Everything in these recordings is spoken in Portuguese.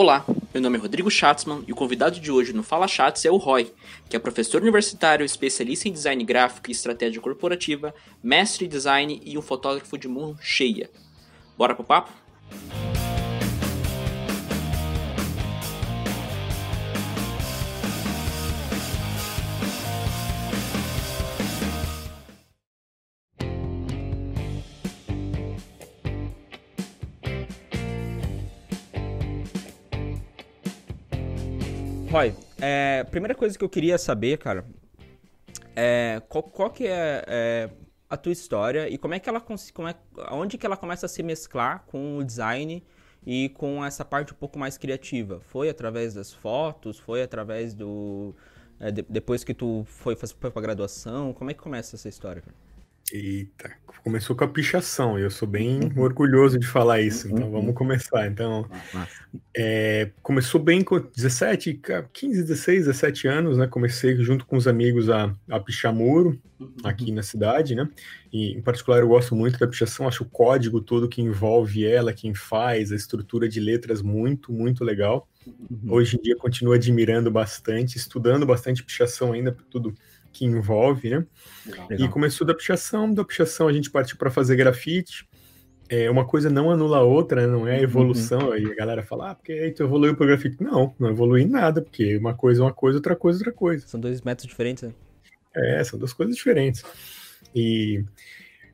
Olá, meu nome é Rodrigo Schatzman e o convidado de hoje no Fala Chats é o Roy, que é professor universitário, especialista em design gráfico e estratégia corporativa, mestre em design e um fotógrafo de mão cheia. Bora pro papo? Roy, é, primeira coisa que eu queria saber, cara, é qual, qual que é, é, a tua história e como é que ela como é, onde que ela começa a se mesclar com o design e com essa parte um pouco mais criativa? Foi através das fotos? Foi através do é, de, depois que tu foi, foi para graduação? Como é que começa essa história? Cara? Eita, começou com a pichação, e eu sou bem orgulhoso de falar isso, então uhum. vamos começar. Então, é, começou bem com 17, 15, 16, 17 anos, né? Comecei junto com os amigos a, a pichar muro uhum. aqui na cidade, né? E em particular eu gosto muito da pichação, acho o código todo que envolve ela, quem faz, a estrutura de letras muito, muito legal. Uhum. Hoje em dia continuo admirando bastante, estudando bastante pichação ainda, tudo que envolve, né? Legal. E começou da pichação, da pichação a gente partiu para fazer grafite. É, uma coisa não anula a outra, né? não é uhum. evolução. Uhum. Aí a galera fala, ah, porque aí tu evoluiu para grafite. Não, não evolui em nada, porque uma coisa é uma coisa, outra coisa é outra coisa. São dois métodos diferentes, né? É, são duas coisas diferentes. E,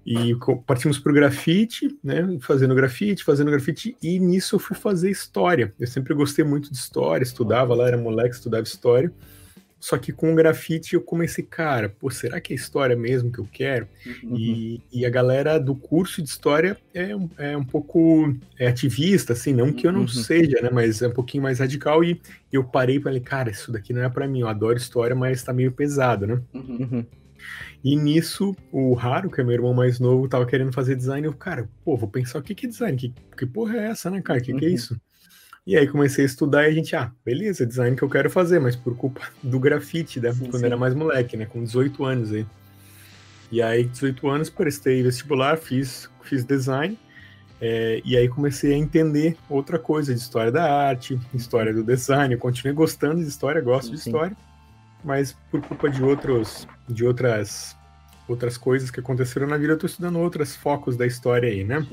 e partimos para o grafite, né? Fazendo grafite, fazendo grafite, e nisso eu fui fazer história. Eu sempre gostei muito de história, estudava lá, era moleque, estudava história. Só que com o grafite eu comecei, cara, pô, será que é história mesmo que eu quero? Uhum. E, e, a galera do curso de história é, um, é um pouco é ativista, assim, não que eu não uhum. seja, né? Mas é um pouquinho mais radical. E eu parei e falei, cara, isso daqui não é para mim. Eu adoro história, mas tá meio pesado, né? Uhum. uhum. E nisso, o Raro, que é meu irmão mais novo, tava querendo fazer design. Eu, cara, pô, vou pensar o que, que é design? Que, que porra é essa, né, cara? O que, que é uhum. isso? E aí comecei a estudar e a gente, ah, beleza, design que eu quero fazer, mas por culpa do grafite, né? Sim, quando sim. era mais moleque, né? Com 18 anos aí. E aí, 18 anos, prestei vestibular, fiz, fiz design. É, e aí comecei a entender outra coisa de história da arte, história do design. Eu continuei gostando de história, gosto sim, de história, mas por culpa de outros, de outras, outras coisas que aconteceram na vida, eu estou estudando outros focos da história aí, né?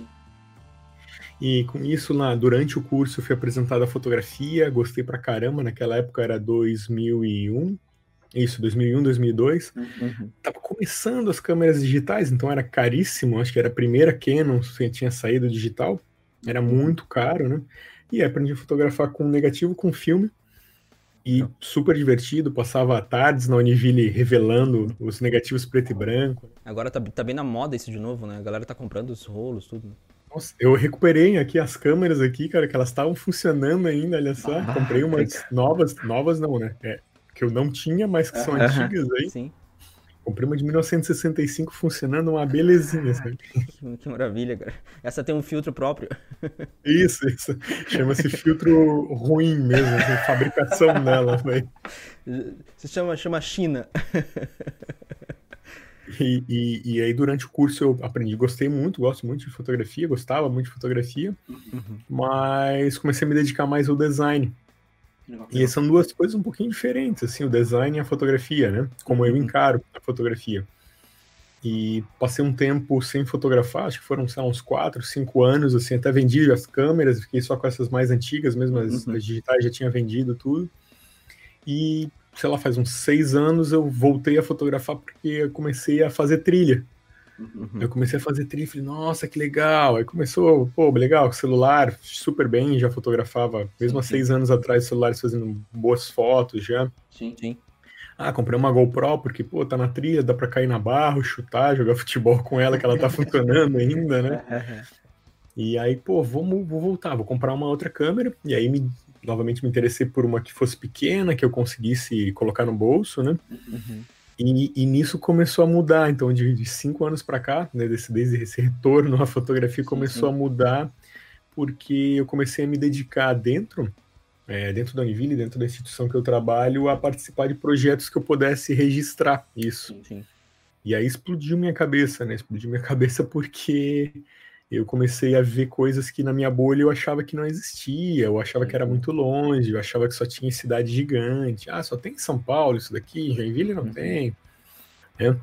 E com isso, lá, durante o curso, eu fui apresentado a fotografia, gostei pra caramba. Naquela época era 2001, isso, 2001, 2002. Uhum. Tava começando as câmeras digitais, então era caríssimo. Acho que era a primeira Canon que tinha saído digital. Era uhum. muito caro, né? E aprendi a fotografar com negativo, com filme. E super divertido, passava tardes na Univille revelando os negativos preto e branco. Agora tá, tá bem na moda isso de novo, né? A galera tá comprando os rolos, tudo. Nossa, eu recuperei aqui as câmeras aqui, cara, que elas estavam funcionando ainda, olha só. Ah, Comprei umas novas, novas não, né? É, que eu não tinha, mas que são antigas aí. Sim. Comprei uma de 1965 funcionando, uma belezinha, sabe? Que, que, maravilha, cara. Essa tem um filtro próprio. Isso, isso. Chama-se filtro ruim mesmo, assim, fabricação dela. Foi. Se chama, chama China. E, e, e, aí, durante o curso, eu aprendi, gostei muito, gosto muito de fotografia, gostava muito de fotografia, uhum. mas comecei a me dedicar mais ao design. E são duas coisas um pouquinho diferentes, assim, o design e a fotografia, né? Como eu uhum. encaro a fotografia. E passei um tempo sem fotografar, acho que foram, sei lá, uns 4, 5 anos, assim, até vendi as câmeras, fiquei só com essas mais antigas, mesmo as, uhum. as digitais já tinha vendido tudo. E sei lá, faz uns seis anos eu voltei a fotografar porque eu comecei a fazer trilha. Uhum. Eu comecei a fazer trilha e falei, nossa, que legal. Aí começou, pô, legal, celular, super bem, já fotografava, mesmo há seis anos atrás, celulares fazendo boas fotos já. Sim, sim. Ah, comprei uma GoPro porque, pô, tá na trilha, dá pra cair na barra, chutar, jogar futebol com ela, que ela tá funcionando ainda, né? E aí, pô, vamos, vou voltar, vou comprar uma outra câmera. E aí me novamente me interessei por uma que fosse pequena, que eu conseguisse colocar no bolso, né? Uhum. E, e, nisso começou a mudar. Então, de, de cinco anos para cá, né, desse, desde esse retorno à fotografia, começou uhum. a mudar, porque eu comecei a me dedicar dentro, é, dentro da Univille, dentro da instituição que eu trabalho, a participar de projetos que eu pudesse registrar isso. E aí explodiu minha cabeça, né? Explodiu minha cabeça porque eu comecei a ver coisas que na minha bolha eu achava que não existia, eu achava que era uhum. muito longe, eu achava que só tinha cidade gigante. Ah, só tem em São Paulo isso daqui, Joinville não uhum. tem. Né?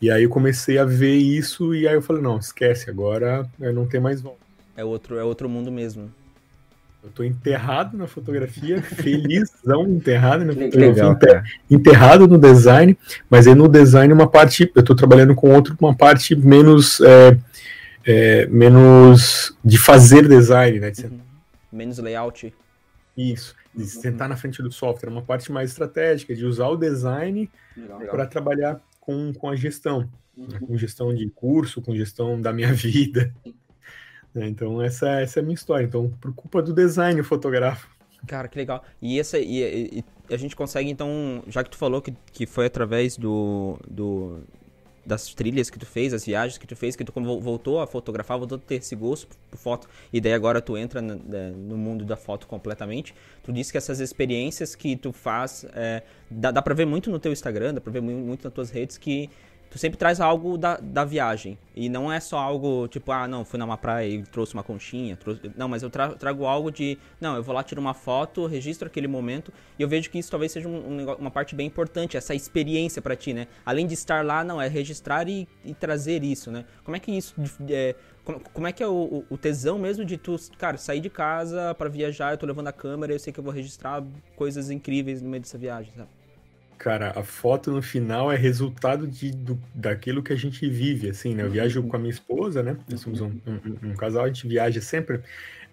E aí eu comecei a ver isso e aí eu falei, não, esquece, agora não tem mais volta. É outro, é outro mundo mesmo. Eu tô enterrado na fotografia, felizão enterrado na fotografia, Legal, enterrado no design, mas aí no design uma parte, eu tô trabalhando com outro, uma parte menos é, é, menos de fazer design, né? Uhum. Menos layout. Isso, de uhum. sentar na frente do software, uma parte mais estratégica, de usar o design para trabalhar com, com a gestão, uhum. né? com gestão de curso, com gestão da minha vida. Né? Então, essa, essa é a minha história. Então, por culpa do design, eu fotografo. Cara, que legal. E, essa, e, e, a gente consegue, então, já que tu falou que, que foi através do, do, das trilhas que tu fez, as viagens que tu fez, que tu voltou a fotografar, voltou a ter esse gosto por foto, e daí agora tu entra no, no mundo da foto completamente. Tu disse que essas experiências que tu faz, é, dá, dá pra ver muito no teu Instagram, dá pra ver muito nas tuas redes, que tu sempre traz algo da, da viagem. E não é só algo tipo, ah, não, fui numa praia e trouxe uma conchinha. Trouxe... Não, mas eu tra trago algo de, não, eu vou lá, tiro uma foto, registro aquele momento. E eu vejo que isso talvez seja um, um, uma parte bem importante, essa experiência para ti, né? Além de estar lá, não, é registrar e, e trazer isso, né? Como é que isso. É, como, como, é que é o, o, tesão mesmo de tu, cara, sair de casa para viajar, eu tô levando a câmera, eu sei que eu vou registrar coisas incríveis no meio dessa viagem, sabe? Cara, a foto no final é resultado de, do, daquilo que a gente vive, assim, né? Eu viajo com a minha esposa, né? Nós somos um, um, um casal, a gente viaja sempre.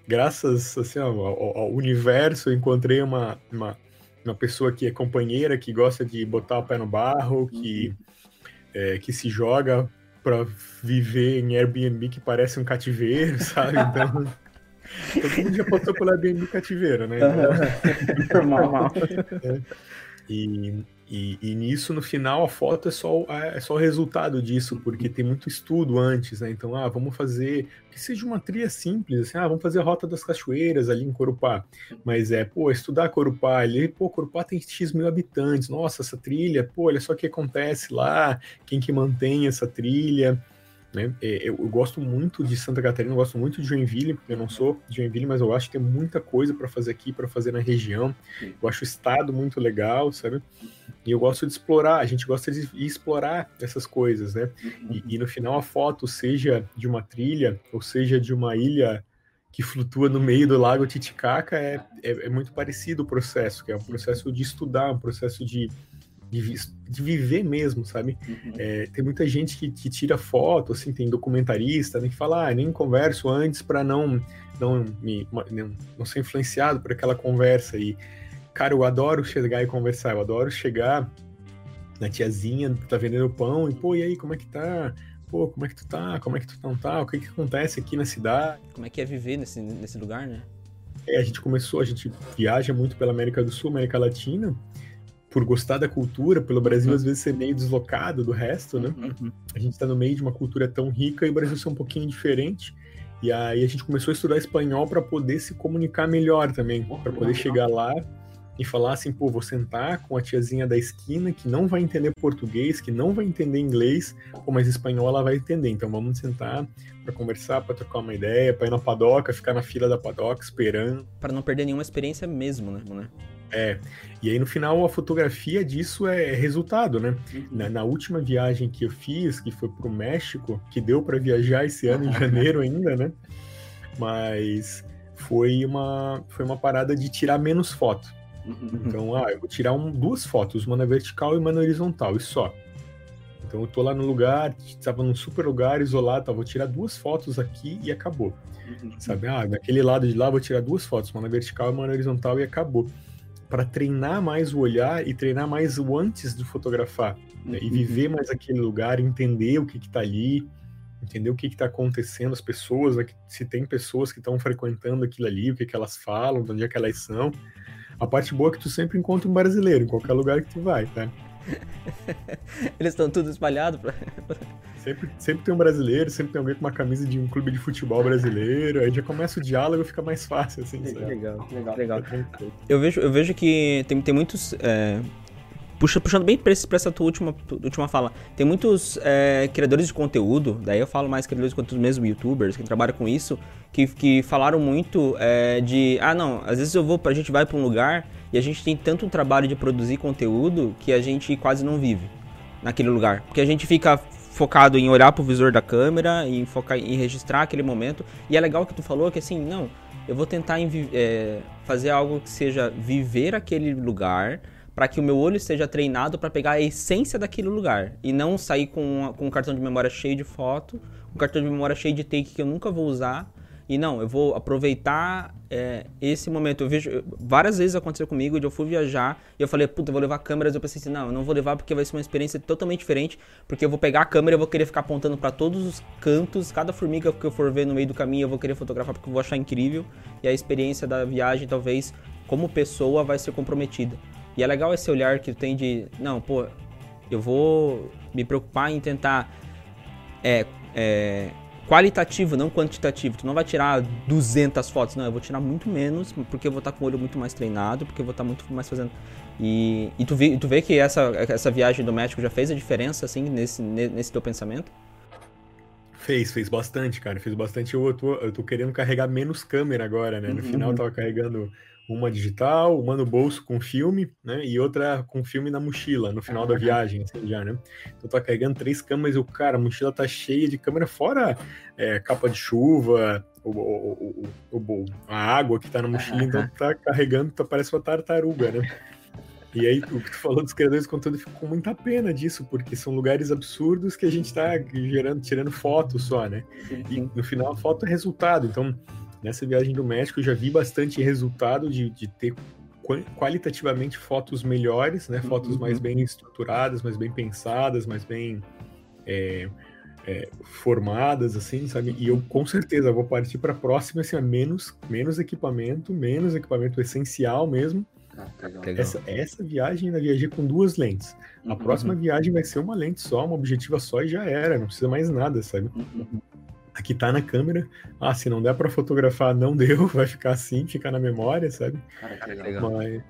Graças, assim, ao, ao, universo, eu encontrei uma, uma, uma, pessoa que é companheira, que gosta de botar o pé no barro, que, é, que se joga para viver em Airbnb que parece um cativeiro, sabe? Então... Todo mundo já passou pelo Airbnb cativeiro, né? Então, normal. É. E, e, e, nisso, no final, a foto é só, é só o resultado disso, porque tem muito estudo antes, né? Então, ah, vamos fazer, que seja uma trilha simples, assim, ah, vamos fazer a Rota das Cachoeiras ali em Corupá. Mas é, pô, estudar Corupá ali, pô, Corupá tem X mil habitantes, nossa, essa trilha, pô, olha só o que acontece lá, quem que mantém essa trilha, né? É, eu, eu, gosto muito de Santa Catarina, eu gosto muito de Joinville, eu não sou de Joinville, mas eu acho que tem muita coisa para fazer aqui, para fazer na região. Eu acho o estado muito legal, sabe? E eu gosto de explorar, a gente gosta de explorar essas coisas, né? E, e no final a foto, seja de uma trilha, ou seja de uma ilha que flutua no meio do lago Titicaca, é, é, é muito parecido o processo, que é um processo de estudar, um processo de de, de viver mesmo, sabe? Uhum. É, tem muita gente que, que, tira foto, assim, tem documentarista, que fala, ah, nem converso antes para não, não, me, não, não ser influenciado por aquela conversa. E, cara, eu adoro chegar e conversar, eu adoro chegar na tiazinha que tá vendendo pão e, pô, e aí, como é que tá? Pô, como é que tu tá? Como é que tu não tá? O que que acontece aqui na cidade? Como é que é viver nesse, nesse lugar, né? É, a gente começou, a gente viaja muito pela América do Sul, América Latina, por gostar da cultura, pelo Brasil uhum. às vezes ser meio deslocado do resto, né? Uhum. A gente está no meio de uma cultura tão rica e o Brasil ser um pouquinho diferente. E aí a gente começou a estudar espanhol para poder se comunicar melhor também, para poder chegar lá e falar assim, pô, vou sentar com a tiazinha da esquina que não vai entender português, que não vai entender inglês, pô, mas espanhol ela vai entender. Então vamos sentar para conversar, para trocar uma ideia, para ir na padoca, ficar na fila da padoca esperando. Para não perder nenhuma experiência mesmo, né? É, e aí no final a fotografia disso é resultado, né? Uhum. Na, na, última viagem que eu fiz, que foi pro México, que deu para viajar esse ano em janeiro ainda, né? Mas foi uma, foi uma parada de tirar menos foto. Uhum. Então, ah, eu vou tirar um, duas fotos, uma na vertical e uma na horizontal, e só. Então eu tô lá no lugar, estava num super lugar isolado, tá, vou tirar duas fotos aqui e acabou. Uhum. Sabe? Ah, daquele lado de lá vou tirar duas fotos, uma na vertical e uma na horizontal e acabou para treinar mais o olhar e treinar mais o antes de fotografar né? e uhum. viver mais aquele lugar, entender o que está ali, entender o que está acontecendo, as pessoas, se tem pessoas que estão frequentando aquilo ali, o que, que elas falam, de onde é que elas são. A parte boa é que tu sempre encontra um brasileiro em qualquer lugar que tu vai, tá? Eles estão tudo espalhados. Pra... Sempre, sempre tem um brasileiro, sempre tem alguém com uma camisa de um clube de futebol brasileiro, aí já começa o diálogo fica mais fácil, assim. Legal, legal, legal. Eu vejo, eu vejo que tem, tem muitos. É puxa, puxando bem pra, essa tua última, tua última fala, tem muitos é, criadores de conteúdo, daí eu falo mais criadores de conteúdo mesmo, youtubers, que trabalham com isso, que, que falaram muito é, de, ah não, às vezes eu vou, a gente vai para um lugar e a gente tem tanto trabalho de produzir conteúdo que a gente quase não vive naquele lugar. Porque a gente fica focado em olhar pro visor da câmera, em focar em registrar aquele momento. E é legal que tu falou que assim, não, eu vou tentar é, fazer algo que seja viver aquele lugar para que o meu olho esteja treinado para pegar a essência daquele lugar e não sair com, com um cartão de memória cheio de foto, um cartão de memória cheio de take que eu nunca vou usar e não, eu vou aproveitar é, esse momento. Eu vejo. Várias vezes aconteceu comigo de eu fui viajar e eu falei, puta, eu vou levar câmeras. Eu pensei assim, não, eu não vou levar porque vai ser uma experiência totalmente diferente. Porque eu vou pegar a câmera e vou querer ficar apontando para todos os cantos. Cada formiga que eu for ver no meio do caminho eu vou querer fotografar porque eu vou achar incrível. E a experiência da viagem, talvez, como pessoa, vai ser comprometida. E é legal esse olhar que tem de, não, pô, eu vou me preocupar em tentar. É, é, qualitativo, não quantitativo. Tu não vai tirar 200 fotos, não. Eu vou tirar muito menos, porque eu vou estar com o olho muito mais treinado, porque eu vou estar muito mais fazendo. E, e tu, vê, tu vê que essa, essa viagem do México já fez a diferença, assim, nesse, nesse teu pensamento? Fez, fez bastante, cara. Fez bastante. Eu tô, eu tô querendo carregar menos câmera agora, né? No uhum. final eu tava carregando uma digital, uma no bolso com filme, né? E outra com filme na mochila, no final da viagem, assim, já, né? Então tá carregando três câmeras e o cara, a mochila tá cheia de câmera, fora é, capa de chuva, o, o, o, a água que tá na mochila, então tá carregando, tá, parece uma tartaruga, né? E aí, o que tu falou dos criadores de conteúdo ficou com muita pena disso, porque são lugares absurdos que a gente tá gerando, tirando fotos só, né? E no final a foto é resultado. Então, Nessa viagem do México eu já vi bastante resultado de, de ter qualitativamente fotos melhores, né? Fotos uhum. mais bem estruturadas, mais bem pensadas, mais bem é, é, formadas, assim, sabe? E eu com certeza vou partir para a próxima, assim, a menos, menos equipamento, menos equipamento essencial mesmo. Ah, essa, essa viagem ainda viajei com duas lentes. A uhum. próxima viagem vai ser uma lente só, uma objetiva só e já era, não precisa mais nada, sabe? Uhum aqui tá na câmera. Ah, se não der para fotografar, não deu, vai ficar assim, ficar na memória, sabe? Mas,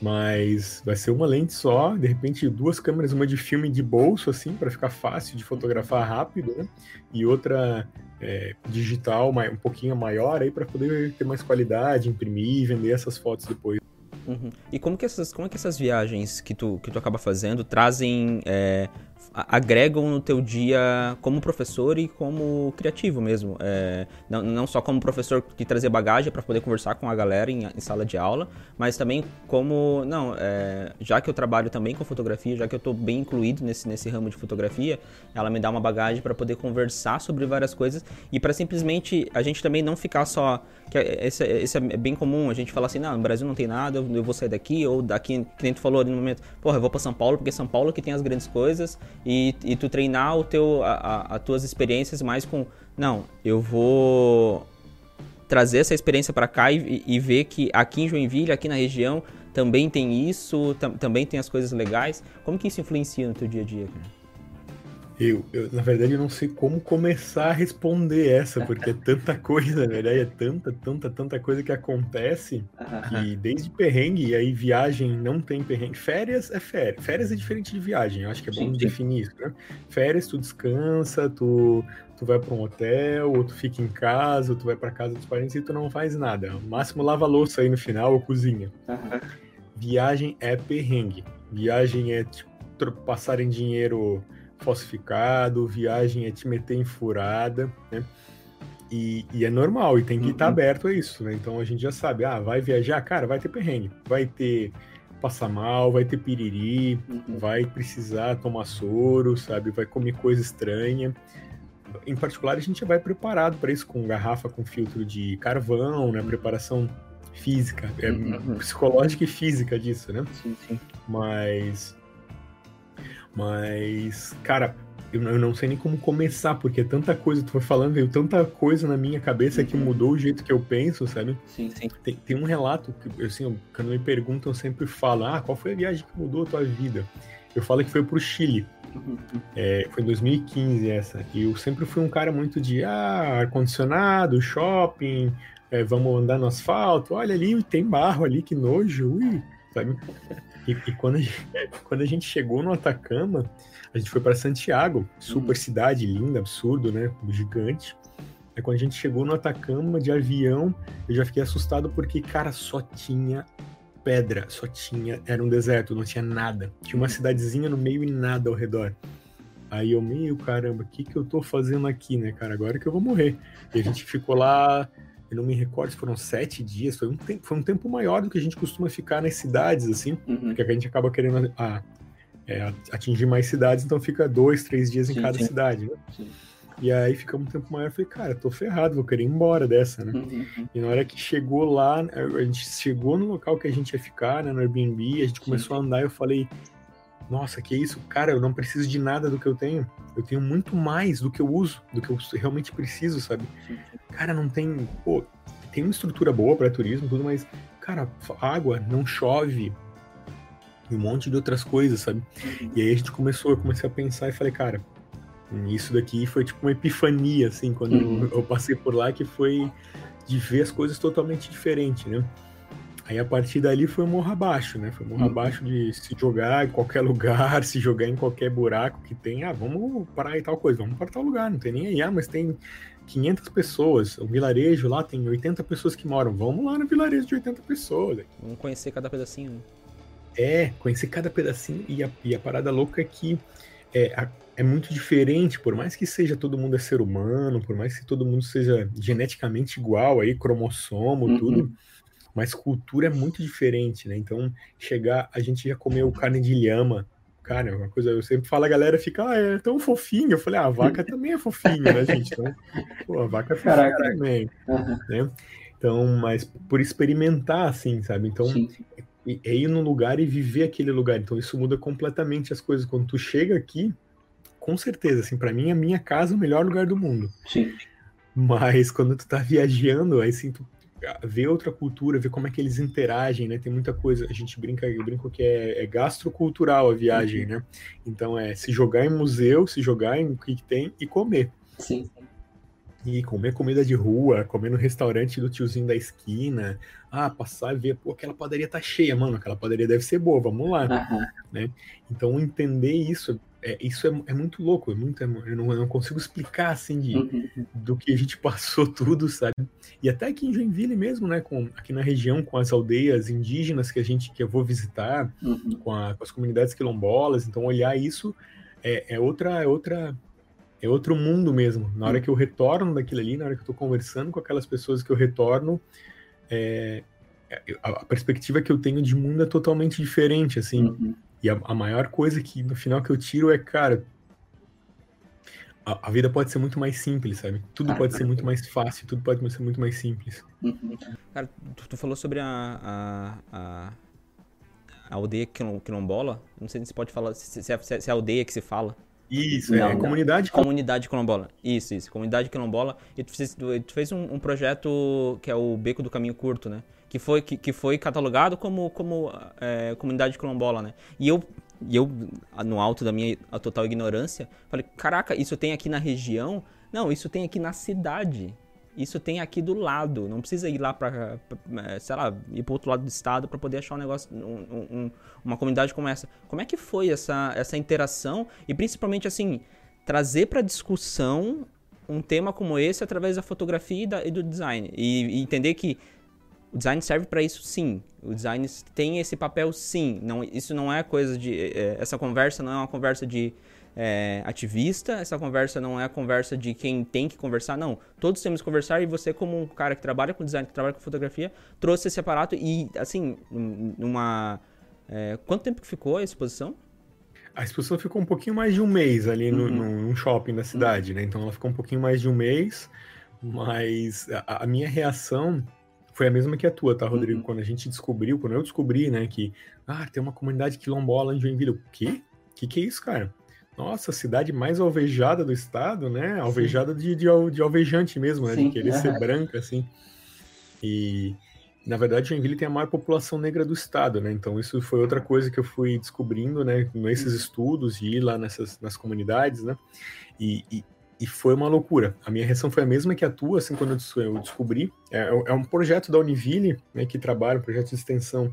mas vai ser uma lente só, de repente duas câmeras, uma de filme de bolso, assim, para ficar fácil de fotografar rápido, né? E outra é, digital, um pouquinho maior aí para poder ter mais qualidade, imprimir e vender essas fotos depois. Uhum. E como que essas, como é que essas viagens que tu, que tu acaba fazendo trazem é, agregam no teu dia como professor e como criativo mesmo. É, não, não só como professor que trazer bagagem para poder conversar com a galera em, em, sala de aula, mas também como, não, é, já que eu trabalho também com fotografia, já que eu estou bem incluído nesse, nesse ramo de fotografia, ela me dá uma bagagem para poder conversar sobre várias coisas e para simplesmente a gente também não ficar só. Que é, esse, esse é bem comum, a gente falar assim, não, no Brasil não tem nada, eu vou sair daqui, ou daqui, que nem tu falou ali no momento, porra, eu vou para São Paulo, porque São Paulo que tem as grandes coisas e, e tu treinar o teu, as tuas experiências mais com, não, eu vou trazer essa experiência para cá e, e, ver que aqui em Joinville, aqui na região, também tem isso, tam, também tem as coisas legais. Como que isso influencia no teu dia a dia, cara? Eu, eu, na verdade, eu não sei como começar a responder essa, porque é tanta coisa, na verdade, é tanta, tanta, tanta coisa que acontece, que desde perrengue, e aí viagem não tem perrengue. Férias é férias. Férias é diferente de viagem, eu acho que é bom sim, sim. definir isso, né? Férias, tu descansa, tu, tu vai para um hotel, ou tu fica em casa, ou tu vai para casa dos parentes e tu não faz nada. O máximo lava louça aí no final ou cozinha. Viagem é perrengue. Viagem é tipo, passarem dinheiro falsificado, viagem é te meter em furada, né? E, e é normal, e tem que estar uhum. aberto a isso, né? Então a gente já sabe, ah, vai viajar, cara, vai ter perrengue, vai ter passar mal, vai ter piriri, uhum. vai precisar tomar soro, sabe? Vai comer coisa estranha. Em particular, a gente já vai preparado para isso, com garrafa com filtro de carvão, né? Preparação física, é uhum. psicológica e física disso, né? Sim, sim. Mas mas, cara, eu não sei nem como começar, porque é tanta coisa, tu foi falando, veio tanta coisa na minha cabeça que uhum. mudou o jeito que eu penso, sabe? Sim, sim. Tem, tem um relato que, assim, quando me perguntam, eu sempre falo, ah, qual foi a viagem que mudou a tua vida? Eu falo que foi pro Chile. Uhum. É, foi em 2015 essa. E eu sempre fui um cara muito de, ah, ar-condicionado, shopping, é, vamos andar no asfalto, olha ali, tem barro ali, que nojo, ui sabe? E, e quando, a gente, quando a gente chegou no Atacama, a gente foi para Santiago, super uhum. cidade linda, absurdo, né? Gigante. Aí quando a gente chegou no Atacama de avião, eu já fiquei assustado porque, cara, só tinha pedra, só tinha. Era um deserto, não tinha nada. Tinha uma cidadezinha no meio e nada ao redor. Aí eu, meio, caramba, o que que eu tô fazendo aqui, né, cara? Agora que eu vou morrer. E a gente ficou lá, eu não me recordo se foram sete dias, foi um tempo, foi um tempo maior do que a gente costuma ficar nas cidades, assim, uhum. porque a gente acaba querendo ah, é, atingir mais cidades, então fica dois, três dias em sim, cada sim. cidade, né? Sim. E aí ficamos um tempo maior, eu falei, cara, tô ferrado, vou querer ir embora dessa, né? Uhum. E na hora que chegou lá, a gente chegou no local que a gente ia ficar, né, no Airbnb, a gente começou a andar, eu falei, nossa, que isso, cara, eu não preciso de nada do que eu tenho. Eu tenho muito mais do que eu uso, do que eu realmente preciso, sabe? Cara, não tem, pô, tem uma estrutura boa para turismo, tudo, mas, cara, água, não chove, e um monte de outras coisas, sabe? Uhum. E aí a gente começou, eu comecei a pensar e falei, cara, isso daqui foi tipo uma epifania, assim, quando uhum. eu, eu passei por lá, que foi de ver as coisas totalmente diferente, né? Aí a partir dali foi morro abaixo, né? Foi morro uhum. abaixo de se jogar em qualquer lugar, se jogar em qualquer buraco que tem. Ah, vamos parar e tal coisa, vamos para tal lugar, não tem nem aí. Ah, mas tem 500 pessoas, o vilarejo lá tem 80 pessoas que moram. Vamos lá no vilarejo de 80 pessoas. Vamos conhecer cada pedacinho. Né? É, conhecer cada pedacinho. E a, e a parada louca é que é, a, é muito diferente, por mais que seja todo mundo é ser humano, por mais que todo mundo seja geneticamente igual aí, cromossomo, uhum. tudo mas cultura é muito diferente, né? Então, chegar, a gente já comeu carne de lhama, cara, é uma coisa, eu sempre falo, a galera fica, ah, é tão fofinho. Eu falei, ah, a vaca também é fofinho, né, gente? Então, pô, a vaca é fofinha também, uhum. né? Então, mas por experimentar, assim, sabe? Então, sim, sim. é ir num lugar e viver aquele lugar. Então, isso muda completamente as coisas. Quando tu chega aqui, com certeza, assim, para mim, a minha casa é o melhor lugar do mundo. Sim. Mas quando tu tá viajando, aí assim, tu ver outra cultura, ver como é que eles interagem, né? Tem muita coisa, a gente brinca, eu brinco que é, é gastrocultural a viagem, né? Então é se jogar em museu, se jogar em o que tem e comer. Sim. E comer comida de rua, comer no restaurante do tiozinho da esquina. Ah, passar e ver, pô, aquela padaria tá cheia, mano, aquela padaria deve ser boa, vamos lá. Uhum. Né? Então entender isso é, isso é, é, muito louco, é muito, é, eu, não, eu, não, consigo explicar assim de, uhum. do que a gente passou tudo, sabe? E até aqui em Joinville mesmo, né, com, aqui na região, com as aldeias indígenas que a gente que eu vou visitar, uhum. com, a, com, as comunidades quilombolas, então olhar isso é, é, outra, é outra, é outro mundo mesmo. Na hora uhum. que eu retorno daquilo ali, na hora que eu estou conversando com aquelas pessoas que eu retorno, é, a, a perspectiva que eu tenho de mundo é totalmente diferente, assim. E a, a, maior coisa que no final que eu tiro é, cara, a, a vida pode ser muito mais simples, sabe? Tudo ah, pode ser muito mais fácil, tudo pode ser muito mais simples. Uhum. Cara, tu, tu, falou sobre a, a, a, a aldeia quilombola. Não sei se você pode falar, se, se, é, se é aldeia que se fala. Isso, não, é não. comunidade Comunidade quilombola. Isso, isso. Comunidade quilombola. E tu fez, tu fez um, um, projeto que é o Beco do Caminho Curto, né? que foi, que, que foi catalogado como, como é, comunidade quilombola, né? E eu, e eu, no alto da minha total ignorância, falei, caraca, isso tem aqui na região? Não, isso tem aqui na cidade. Isso tem aqui do lado. Não precisa ir lá para, é, sei lá, ir para outro lado do estado para poder achar um negócio, um, um, uma comunidade como essa. Como é que foi essa, essa interação e principalmente assim trazer para discussão um tema como esse através da fotografia e, da, e do design e, e entender que o design serve para isso sim. O design tem esse papel sim. Não, isso não é coisa de. É, essa conversa não é uma conversa de é, ativista, essa conversa não é a conversa de quem tem que conversar, não. Todos temos que conversar e você, como um cara que trabalha com design, que trabalha com fotografia, trouxe esse aparato e, assim, numa. É, quanto tempo que ficou a exposição? A exposição ficou um pouquinho mais de um mês ali no, uhum. num shopping da cidade, uhum. né? Então ela ficou um pouquinho mais de um mês, mas a, a minha reação foi a mesma que a tua, tá, Rodrigo? Uhum. Quando a gente descobriu, quando eu descobri, né, que ah, tem uma comunidade quilombola em Joinville. O quê? O que, que é isso, cara? Nossa, cidade mais alvejada do estado, né? Alvejada de, de, de, alvejante mesmo, né? Sim. De querer uhum. ser branca, assim. E, na verdade, Joinville tem a maior população negra do estado, né? Então, isso foi outra coisa que eu fui descobrindo, né? Nesses uhum. estudos e ir lá nessas nas comunidades, né? E, e, e foi uma loucura. A minha reação foi a mesma que a tua, assim, quando eu descobri. É, é um projeto da Univille, né, que trabalha, um projeto de extensão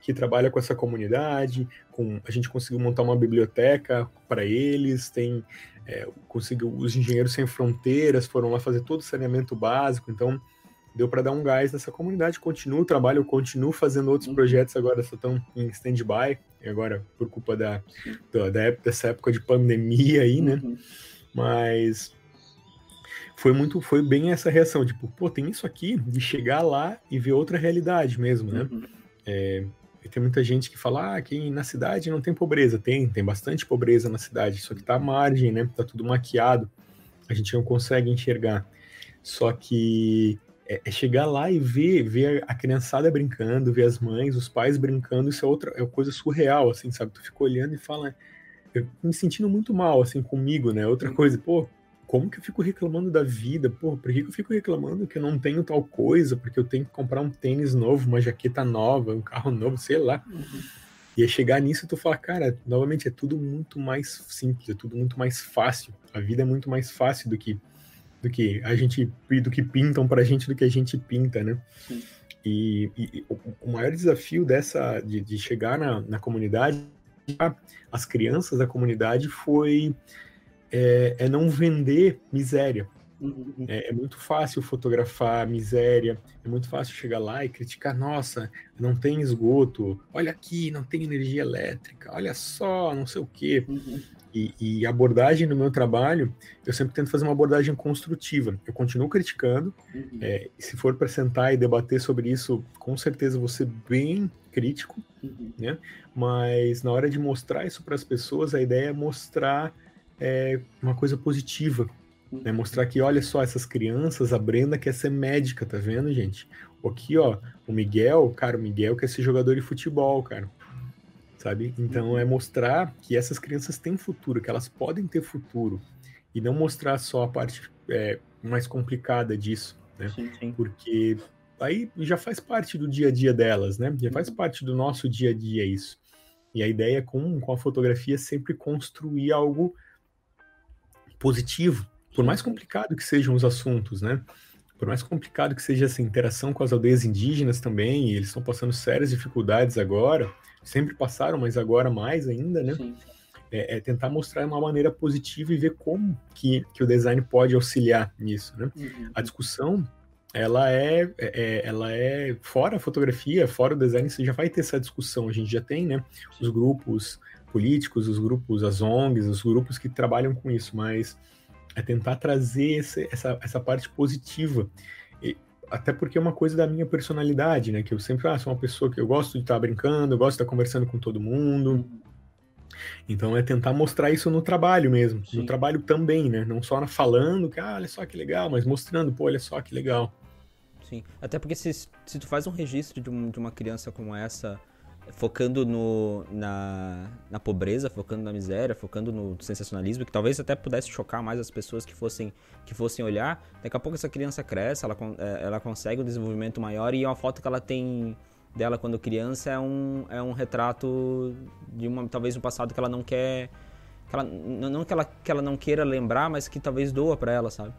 que trabalha com essa comunidade, com a gente conseguiu montar uma biblioteca para eles, tem é, conseguiu os engenheiros sem fronteiras foram lá fazer todo o saneamento básico, então deu para dar um gás nessa comunidade. Continuo o trabalho, continuo fazendo outros uhum. projetos agora, só estão em stand-by, agora por culpa da, da, da, dessa época de pandemia aí, né? Uhum. Mas foi muito, foi bem essa reação, tipo, pô, tem isso aqui, de chegar lá e ver outra realidade mesmo, né? Uhum. É, tem muita gente que fala, ah, que na cidade não tem pobreza. Tem, tem bastante pobreza na cidade, só que tá à margem, né? Tá tudo maquiado, a gente não consegue enxergar. Só que é, é chegar lá e ver, ver a criançada brincando, ver as mães, os pais brincando, isso é outra é uma coisa surreal, assim, sabe? Tu fica olhando e fala, eu me sentindo muito mal, assim, comigo, né? Outra coisa, pô, como que eu fico reclamando da vida? Pô, por que eu fico reclamando que eu não tenho tal coisa? Porque eu tenho que comprar um tênis novo, uma jaqueta nova, um carro novo, sei lá. Uhum. E aí chegar nisso, tu fala, cara, novamente, é tudo muito mais simples, é tudo muito mais fácil. A vida é muito mais fácil do que do que a gente do que pintam pra gente do que a gente pinta, né? E, e o, o, maior desafio dessa de, de chegar na, na comunidade, as crianças da comunidade foi é, é não vender miséria. Uhum. É, é, muito fácil fotografar miséria, é muito fácil chegar lá e criticar, nossa, não tem esgoto, olha aqui, não tem energia elétrica, olha só, não sei o quê. Uhum. E, e abordagem no meu trabalho, eu sempre tento fazer uma abordagem construtiva. Eu continuo criticando, uhum. é, se for para sentar e debater sobre isso, com certeza vou ser bem crítico, uhum. né? Mas na hora de mostrar isso para as pessoas, a ideia é mostrar é, uma coisa positiva. Né? Mostrar que, olha só, essas crianças, a Brenda quer ser médica, tá vendo, gente? Aqui, ó, o Miguel, cara, o Miguel quer ser jogador de futebol, cara. Sabe? Então é mostrar que essas crianças têm futuro, que elas podem ter futuro. E não mostrar só a parte é, mais complicada disso, né? Sim, sim. Porque aí já faz parte do dia a dia delas, né? Já faz uhum. parte do nosso dia a dia isso. E a ideia com, com a fotografia é sempre construir algo positivo, por mais complicado que sejam os assuntos, né? Por mais complicado que seja essa interação com as aldeias indígenas também, e eles estão passando sérias dificuldades agora, sempre passaram, mas agora mais ainda, né? Sim. É, é, tentar mostrar uma maneira positiva e ver como que, que o design pode auxiliar nisso, né? Uhum. A discussão, ela é, é, ela é fora a fotografia, fora o design, você já vai ter essa discussão, a gente já tem, né? Os grupos políticos, os grupos, as ONGs, os grupos que trabalham com isso, mas é tentar trazer esse, essa, essa parte positiva. E, até porque é uma coisa da minha personalidade, né? Que eu sempre ah, sou uma pessoa que eu gosto de estar brincando, eu gosto de estar conversando com todo mundo. Então é tentar mostrar isso no trabalho mesmo, Sim. no trabalho também, né? Não só falando que ah, olha só que legal, mas mostrando, pô, olha só que legal. Sim, até porque se, se tu faz um registro de, um, de uma criança como essa focando no, na, na pobreza, focando na miséria, focando no sensacionalismo, que talvez até pudesse chocar mais as pessoas que fossem, que fossem olhar. Daqui a pouco essa criança cresce, ela, é, ela consegue um desenvolvimento maior e uma foto que ela tem dela quando criança é um, é um retrato de uma talvez um passado que ela não quer que ela, não que ela, que ela não queira lembrar, mas que talvez doa para ela, sabe?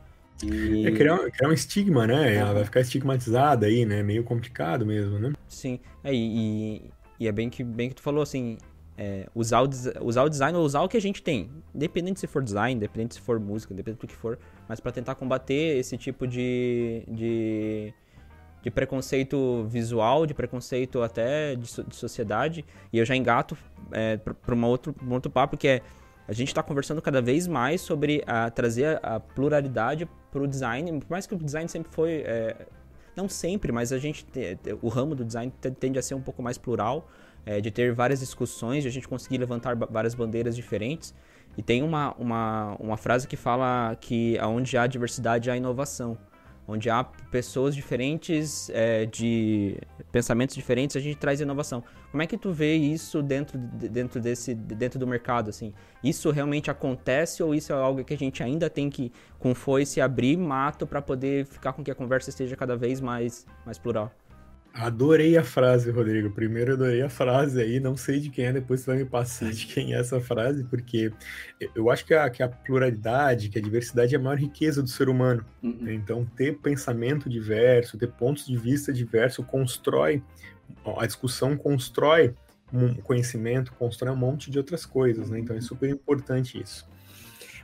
E... É criar, criar um estigma, né? Ela vai ficar estigmatizada aí, né? Meio complicado mesmo, né? Sim. É, e, e é bem que, bem que tu falou assim, é, usar, o, usar o design ou usar o que a gente tem. Independente se for design, independente se for música, independente do que for, mas para tentar combater esse tipo de, de, de, preconceito visual, de preconceito até de, de sociedade. E eu já engato é, para um outro, um outro papo que é a gente está conversando cada vez mais sobre a, trazer a, a pluralidade para o design, por mais que o design sempre foi é, não sempre, mas a gente o ramo do design tende a ser um pouco mais plural, é, de ter várias discussões, de a gente conseguir levantar várias bandeiras diferentes. E tem uma, uma, uma frase que fala que aonde há diversidade há inovação onde há pessoas diferentes, é, de pensamentos diferentes, a gente traz inovação. Como é que tu vê isso dentro, dentro, desse, dentro do mercado? Assim? Isso realmente acontece ou isso é algo que a gente ainda tem que, com foice, abrir mato para poder ficar com que a conversa esteja cada vez mais, mais plural? Adorei a frase, Rodrigo. Primeiro, adorei a frase aí. Não sei de quem é, depois você vai me passar de quem é essa frase, porque eu acho que a, que a pluralidade, que a diversidade é a maior riqueza do ser humano. Uhum. Então, ter pensamento diverso, ter pontos de vista diversos, constrói, a discussão constrói um conhecimento, constrói um monte de outras coisas, né? Então, é super importante isso.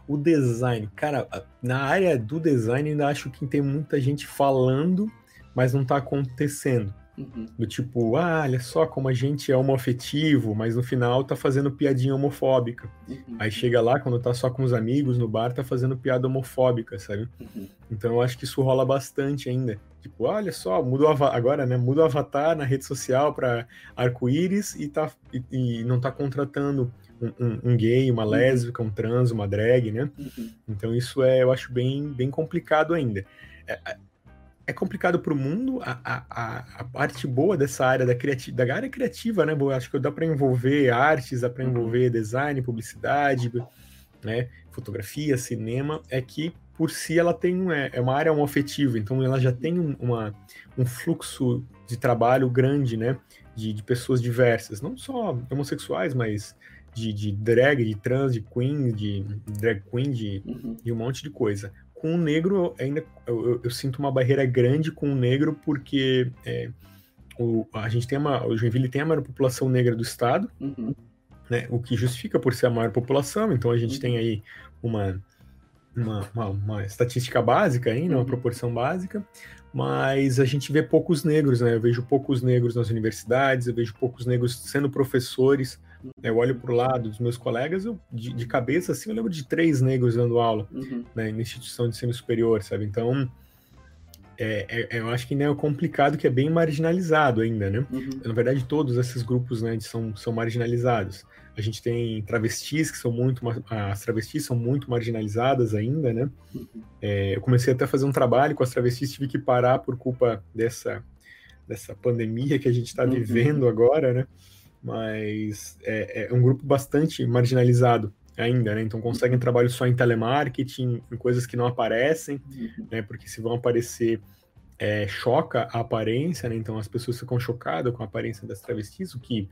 O design, cara, na área do design, ainda acho que tem muita gente falando, mas não está acontecendo. Uhum. Do tipo, ah, olha só como a gente é homoafetivo, mas no final tá fazendo piadinha homofóbica. Uhum. Aí chega lá, quando tá só com os amigos no bar, tá fazendo piada homofóbica, sabe? Uhum. Então eu acho que isso rola bastante ainda. Tipo, olha só, muda agora, né? Muda o avatar na rede social para arco-íris e, tá, e, e, não tá contratando um, um, um gay, uma uhum. lésbica, um trans, uma drag, né? Uhum. Então isso é, eu acho bem, bem complicado ainda. É, é complicado para o mundo. A, a, a, parte boa dessa área da, criati da área criativa, né? Acho que dá para envolver artes, dá para uhum. envolver design, publicidade, né? fotografia, cinema, é que por si ela tem um, é, é uma área afetiva, então ela já tem um, uma, um fluxo de trabalho grande, né? De, de pessoas diversas, não só homossexuais, mas de, de drag, de trans, de queen, de drag queen, de, uhum. de um monte de coisa com o negro ainda eu, eu, eu, sinto uma barreira grande com o negro porque é, o, a gente tem uma o Joinville tem a maior população negra do estado uhum. né o que justifica por ser a maior população então a gente uhum. tem aí uma uma, uma, uma, estatística básica ainda uhum. uma proporção básica mas a gente vê poucos negros né eu vejo poucos negros nas universidades eu vejo poucos negros sendo professores eu olho para o lado dos meus colegas, eu, de, de, cabeça, assim, eu lembro de três negros dando aula uhum. né, na instituição de ensino superior, sabe? Então, é, é, eu acho que ainda é complicado que é bem marginalizado ainda, né? Uhum. Na verdade, todos esses grupos né, são, são marginalizados. A gente tem travestis que são muito... As travestis são muito marginalizadas ainda, né? Uhum. É, eu comecei até a fazer um trabalho com as travestis, tive que parar por culpa dessa, dessa pandemia que a gente está uhum. vivendo agora, né? mas é, é um grupo bastante marginalizado ainda, né? Então conseguem trabalho só em telemarketing, em coisas que não aparecem, uhum. né? Porque se vão aparecer, é, choca a aparência, né? Então as pessoas ficam chocadas com a aparência das travestis, o que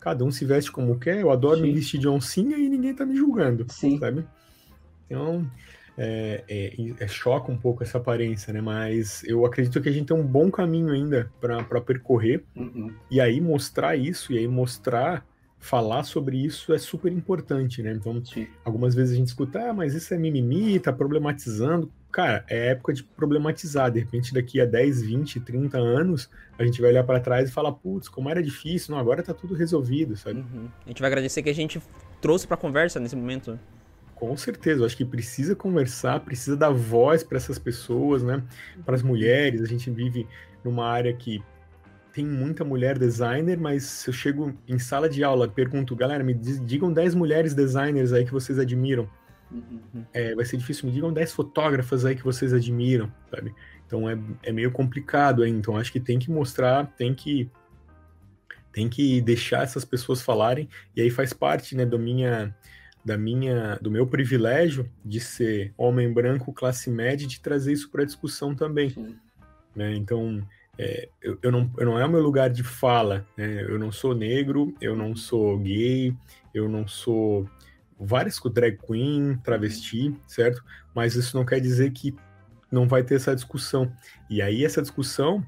cada um se veste como quer. Eu adoro Sim. me vestir de oncinha e ninguém tá me julgando, Sim. sabe? Então é, é, é, choca um pouco essa aparência, né? Mas eu acredito que a gente tem um bom caminho ainda para percorrer. Uhum. E aí mostrar isso, e aí mostrar, falar sobre isso é super importante, né? Então, Sim. algumas vezes a gente escuta, ah, mas isso é mimimi, tá problematizando. Cara, é época de problematizar. De repente, daqui a 10, 20, 30 anos, a gente vai olhar para trás e falar, putz, como era difícil, não, agora tá tudo resolvido, sabe? Uhum. A gente vai agradecer que a gente trouxe pra conversa nesse momento. Com certeza, eu acho que precisa conversar, precisa dar voz para essas pessoas, né? Para as mulheres, a gente vive numa área que tem muita mulher designer, mas se eu chego em sala de aula, pergunto, galera, me digam 10 mulheres designers aí que vocês admiram. Uhum. É, vai ser difícil, me digam 10 fotógrafas aí que vocês admiram, sabe? Então é, é meio complicado aí, então acho que tem que mostrar, tem que tem que deixar essas pessoas falarem, e aí faz parte, né, da minha da minha, do meu privilégio de ser homem branco, classe média, de trazer isso para discussão também. Né? Então, é, eu, eu, não, eu não é o meu lugar de fala. Né? Eu não sou negro, eu não sou gay, eu não sou várias drag queen, travesti, certo? Mas isso não quer dizer que não vai ter essa discussão. E aí essa discussão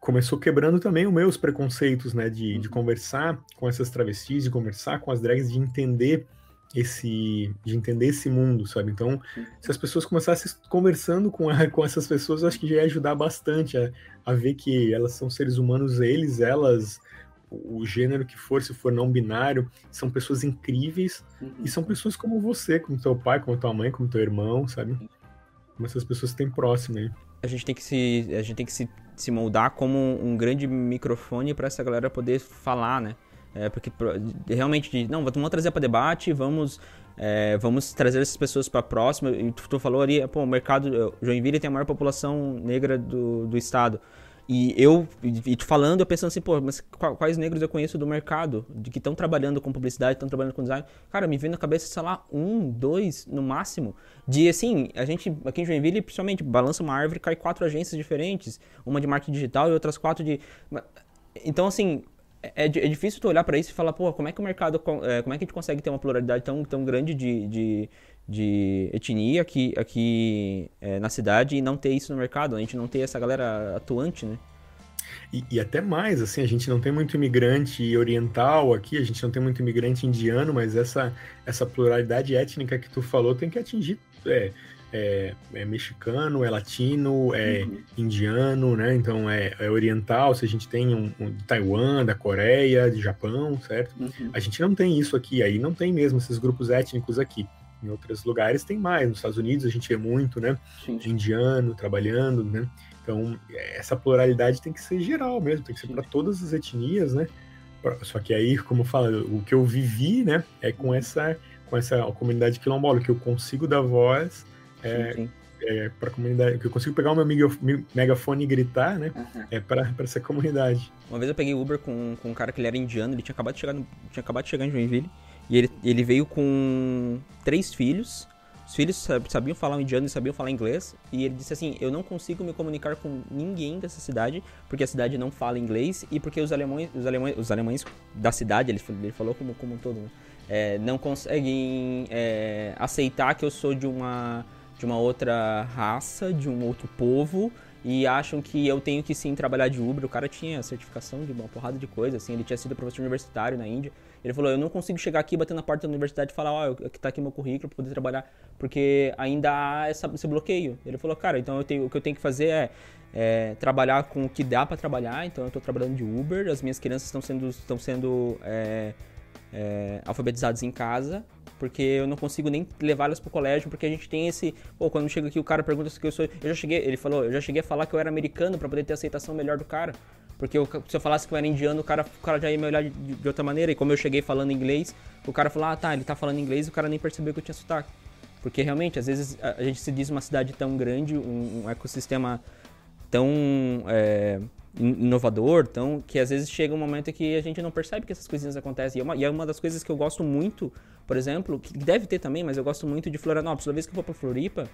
começou quebrando também os meus preconceitos, né? De, de uhum. conversar com essas travestis, de conversar com as drags, de entender esse de entender esse mundo, sabe? Então, se as pessoas começassem conversando com, com essas pessoas, acho que já ia ajudar bastante a, a ver que elas são seres humanos, eles, elas, o gênero que for, se for não binário, são pessoas incríveis uhum. e são pessoas como você, como teu pai, como tua mãe, como teu irmão, sabe? Como essas pessoas têm próximo aí. A gente tem que se, a gente tem que se, se moldar como um grande microfone para essa galera poder falar, né? É, porque realmente, não, vamos trazer para debate, vamos, é, vamos trazer essas pessoas para próxima. E tu, tu, falou ali, pô, o mercado, Joinville tem a maior população negra do, do estado. E eu, e te falando, eu pensando assim, pô, mas quais negros eu conheço do mercado, de que estão trabalhando com publicidade, estão trabalhando com design? Cara, me vem na cabeça, sei lá, um, dois, no máximo. De, assim, a gente, aqui em Joinville, principalmente, balança uma árvore, cai quatro agências diferentes, uma de marketing digital e outras quatro de... Então, assim, é, é difícil tu olhar para isso e falar, pô, como é que o mercado, é, como é que a gente consegue ter uma pluralidade tão, tão grande de, de, de etnia aqui, aqui é, na cidade e não ter isso no mercado, a gente não ter essa galera atuante, né? E, e, até mais, assim, a gente não tem muito imigrante oriental aqui, a gente não tem muito imigrante indiano, mas essa, essa pluralidade étnica que tu falou tem que atingir é, é, é mexicano, é latino, é uhum. indiano, né? Então é, é, oriental, se a gente tem um, um, de Taiwan, da Coreia, de Japão, certo? Uhum. A gente não tem isso aqui, aí não tem mesmo esses grupos étnicos aqui. Em outros lugares tem mais. Nos Estados Unidos a gente vê muito, né? Sim. Indiano trabalhando, né? Então, essa pluralidade tem que ser geral mesmo, tem que ser para todas as etnias, né? Só que aí, como fala, o que eu vivi, né, é com essa com essa comunidade quilombola, que eu consigo dar voz é, é, para comunidade, que eu consigo pegar o meu megafone e gritar, né? Uhum. É para essa comunidade. Uma vez eu peguei Uber com, com um cara que ele era indiano, ele tinha acabado de chegar, no, tinha acabado de chegar em Joinville. E ele, ele veio com três filhos. Os filhos sabiam falar indiano e sabiam falar inglês. E ele disse assim: Eu não consigo me comunicar com ninguém dessa cidade, porque a cidade não fala inglês e porque os alemães, os alemães, os alemães da cidade, ele, ele falou como, como um todo, né? é, não conseguem é, aceitar que eu sou de uma, de uma outra raça, de um outro povo e acham que eu tenho que sim trabalhar de Uber. O cara tinha certificação de uma porrada de coisa, assim, ele tinha sido professor universitário na Índia. Ele falou: Eu não consigo chegar aqui, bater na porta da universidade e falar: Ó, oh, tá aqui meu currículo pra poder trabalhar, porque ainda há essa, esse bloqueio. Ele falou: Cara, então eu tenho, o que eu tenho que fazer é, é trabalhar com o que dá para trabalhar. Então eu tô trabalhando de Uber, as minhas crianças estão sendo, estão sendo é, é, alfabetizadas em casa porque eu não consigo nem levá-las pro colégio, porque a gente tem esse, pô, quando chega aqui o cara pergunta se eu sou, eu já cheguei, ele falou, eu já cheguei a falar que eu era americano para poder ter aceitação melhor do cara. Porque eu, se eu falasse que eu era indiano, o cara, o cara já ia me olhar de, de, outra maneira. E como eu cheguei falando inglês, o cara falou, ah tá, ele tá falando inglês, o cara nem percebeu que eu tinha sotaque. Porque realmente, às vezes, a, a gente se diz uma cidade tão grande, um, um ecossistema tão é, inovador, tão, que às vezes chega um momento que a gente não percebe que essas coisinhas acontecem. E é uma, e é uma das coisas que eu gosto muito por exemplo, que deve ter também, mas eu gosto muito de Florianópolis. Toda vez que eu vou pra Floripa,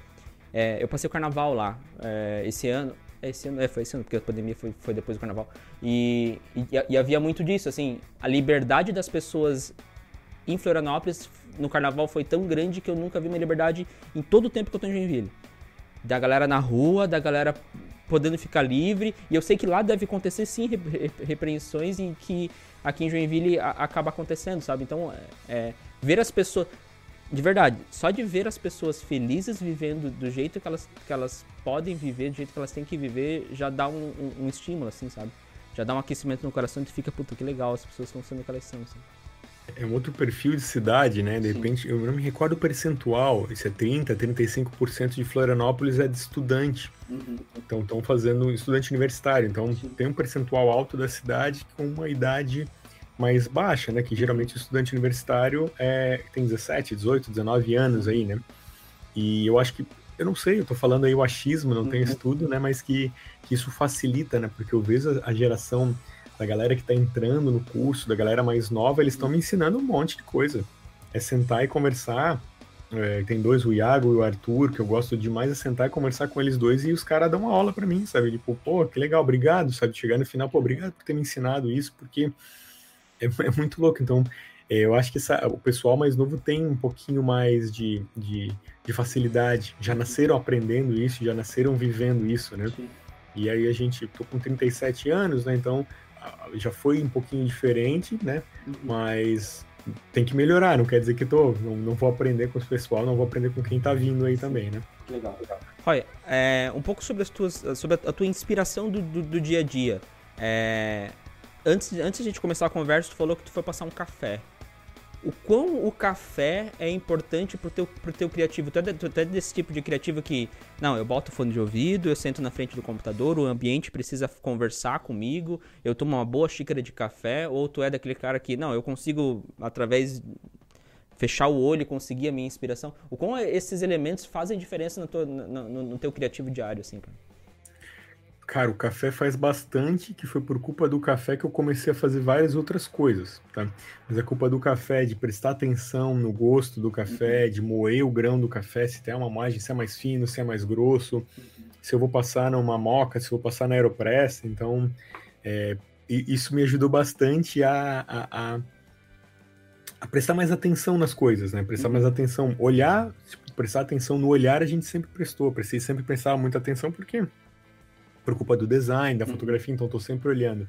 é, eu passei o carnaval lá é, esse ano. Esse ano, é, foi esse ano, porque a pandemia foi, foi depois do carnaval. E, e, e, havia muito disso, assim, a liberdade das pessoas em Florianópolis no carnaval foi tão grande que eu nunca vi uma liberdade em todo o tempo que eu tô em Joinville. Da galera na rua, da galera podendo ficar livre. E eu sei que lá deve acontecer sim repreensões e que aqui em Joinville acaba acontecendo, sabe? Então, é, é ver as pessoas. De verdade, só de ver as pessoas felizes vivendo do jeito que elas, que elas podem viver, do jeito que elas têm que viver, já dá um, um, um estímulo, assim, sabe? Já dá um aquecimento no coração e fica, puta, que legal, as pessoas estão sendo o que elas são, assim. É um outro perfil de cidade, né? De Sim. repente, eu não me recordo o percentual, isso é 30%, 35% de Florianópolis é de estudante. Uhum. Então, estão fazendo estudante universitário. Então, Sim. tem um percentual alto da cidade com uma idade mais baixa, né? Que geralmente o estudante universitário é, tem 17, 18, 19 anos aí, né? E eu acho que, eu não sei, eu tô falando aí o achismo, não uhum. tenho estudo, né? Mas que, que isso facilita, né? Porque eu vejo a, a geração da galera que tá entrando no curso, da galera mais nova, eles estão me ensinando um monte de coisa. É sentar e conversar. É, tem dois, o Iago e o Arthur, que eu gosto demais, é sentar e conversar com eles dois e os caras dão uma aula para mim, sabe? Tipo, pô, que legal, obrigado, sabe? Chegar no final, pô, obrigado por ter me ensinado isso, porque é, é muito louco. Então, é, eu acho que essa, o pessoal mais novo tem um pouquinho mais de, de, de, facilidade. Já nasceram aprendendo isso, já nasceram vivendo isso, né? Sim. E aí a gente, tô com 37 anos, né? Então já foi um pouquinho diferente, né? Mas tem que melhorar, não quer dizer que tô, não, não vou aprender com o pessoal, não vou aprender com quem tá vindo aí também, né? Legal, legal. Roy, é, um pouco sobre, as tuas, sobre a tua inspiração do, do, do dia a dia. É, antes, antes de a gente começar a conversa, tu falou que tu foi passar um café. O quão o café é importante pro teu, pro teu criativo? Tu é, tu é desse tipo de criativo que, não, eu boto fone de ouvido, eu sento na frente do computador, o ambiente precisa conversar comigo, eu tomo uma boa xícara de café, ou tu é daquele cara que, não, eu consigo, através fechar o olho e conseguir a minha inspiração. O quão esses elementos fazem diferença no, teu, no, no, no teu criativo diário, assim, cara? Cara, o café faz bastante, que foi por culpa do café que eu comecei a fazer várias outras coisas, tá? Mas a culpa do café, de prestar atenção no gosto do café, uhum. de moer o grão do café, se tem uma margem, se é mais fino, se é mais grosso, uhum. se eu vou passar numa moca, se eu vou passar na aeropress, então é, isso me ajudou bastante a, a, a, a, prestar mais atenção nas coisas, né? Prestar uhum. mais atenção, olhar, tipo, prestar atenção no olhar a gente sempre prestou, precisei sempre prestar muita atenção porque por culpa do design, da uhum. fotografia, então estou sempre olhando.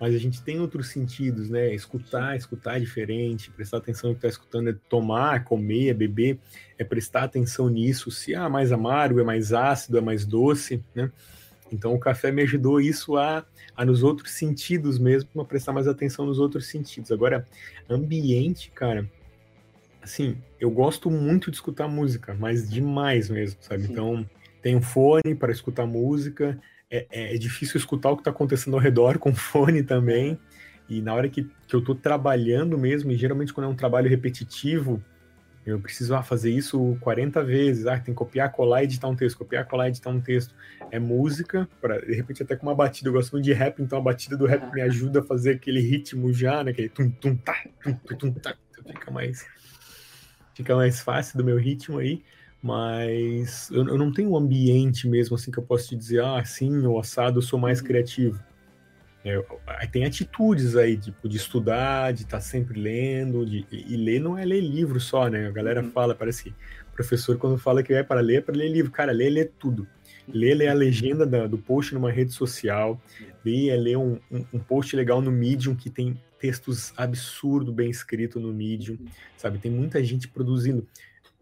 Mas a gente tem outros sentidos, né? Escutar, escutar é diferente, prestar atenção no que está escutando é tomar, comer, é beber, é prestar atenção nisso, se é mais amargo, é mais ácido, é mais doce, né? Então o café me ajudou isso a, a nos outros sentidos mesmo, a prestar mais atenção nos outros sentidos. Agora, ambiente, cara, assim, eu gosto muito de escutar música, mas demais mesmo, sabe? Sim. Então, tenho fone para escutar música, é, é, é, difícil escutar o que está acontecendo ao redor com fone também. E na hora que, que eu estou trabalhando mesmo, e geralmente quando é um trabalho repetitivo, eu preciso ah, fazer isso 40 vezes, ah, tem que copiar, colar e editar um texto, copiar, colar e editar um texto. É música, para de repente até com uma batida, eu gosto muito de rap, então a batida do rap me ajuda a fazer aquele ritmo já, né, aquele tum tum tá, tum tum, tá, fica mais fica mais fácil do meu ritmo aí mas eu, eu, não tenho um ambiente mesmo assim que eu posso te dizer, ah, sim, o assado eu sou mais uhum. criativo. É, tem atitudes aí, tipo, de estudar, de estar tá sempre lendo, de, e ler não é ler livro só, né? A galera uhum. fala, parece que o professor quando fala que é para ler, é para ler livro. Cara, ler ler tudo. Ler, ler a legenda da, do post numa rede social, ler é ler um, um, um post legal no Medium que tem textos absurdo bem escrito no Medium, uhum. sabe? Tem muita gente produzindo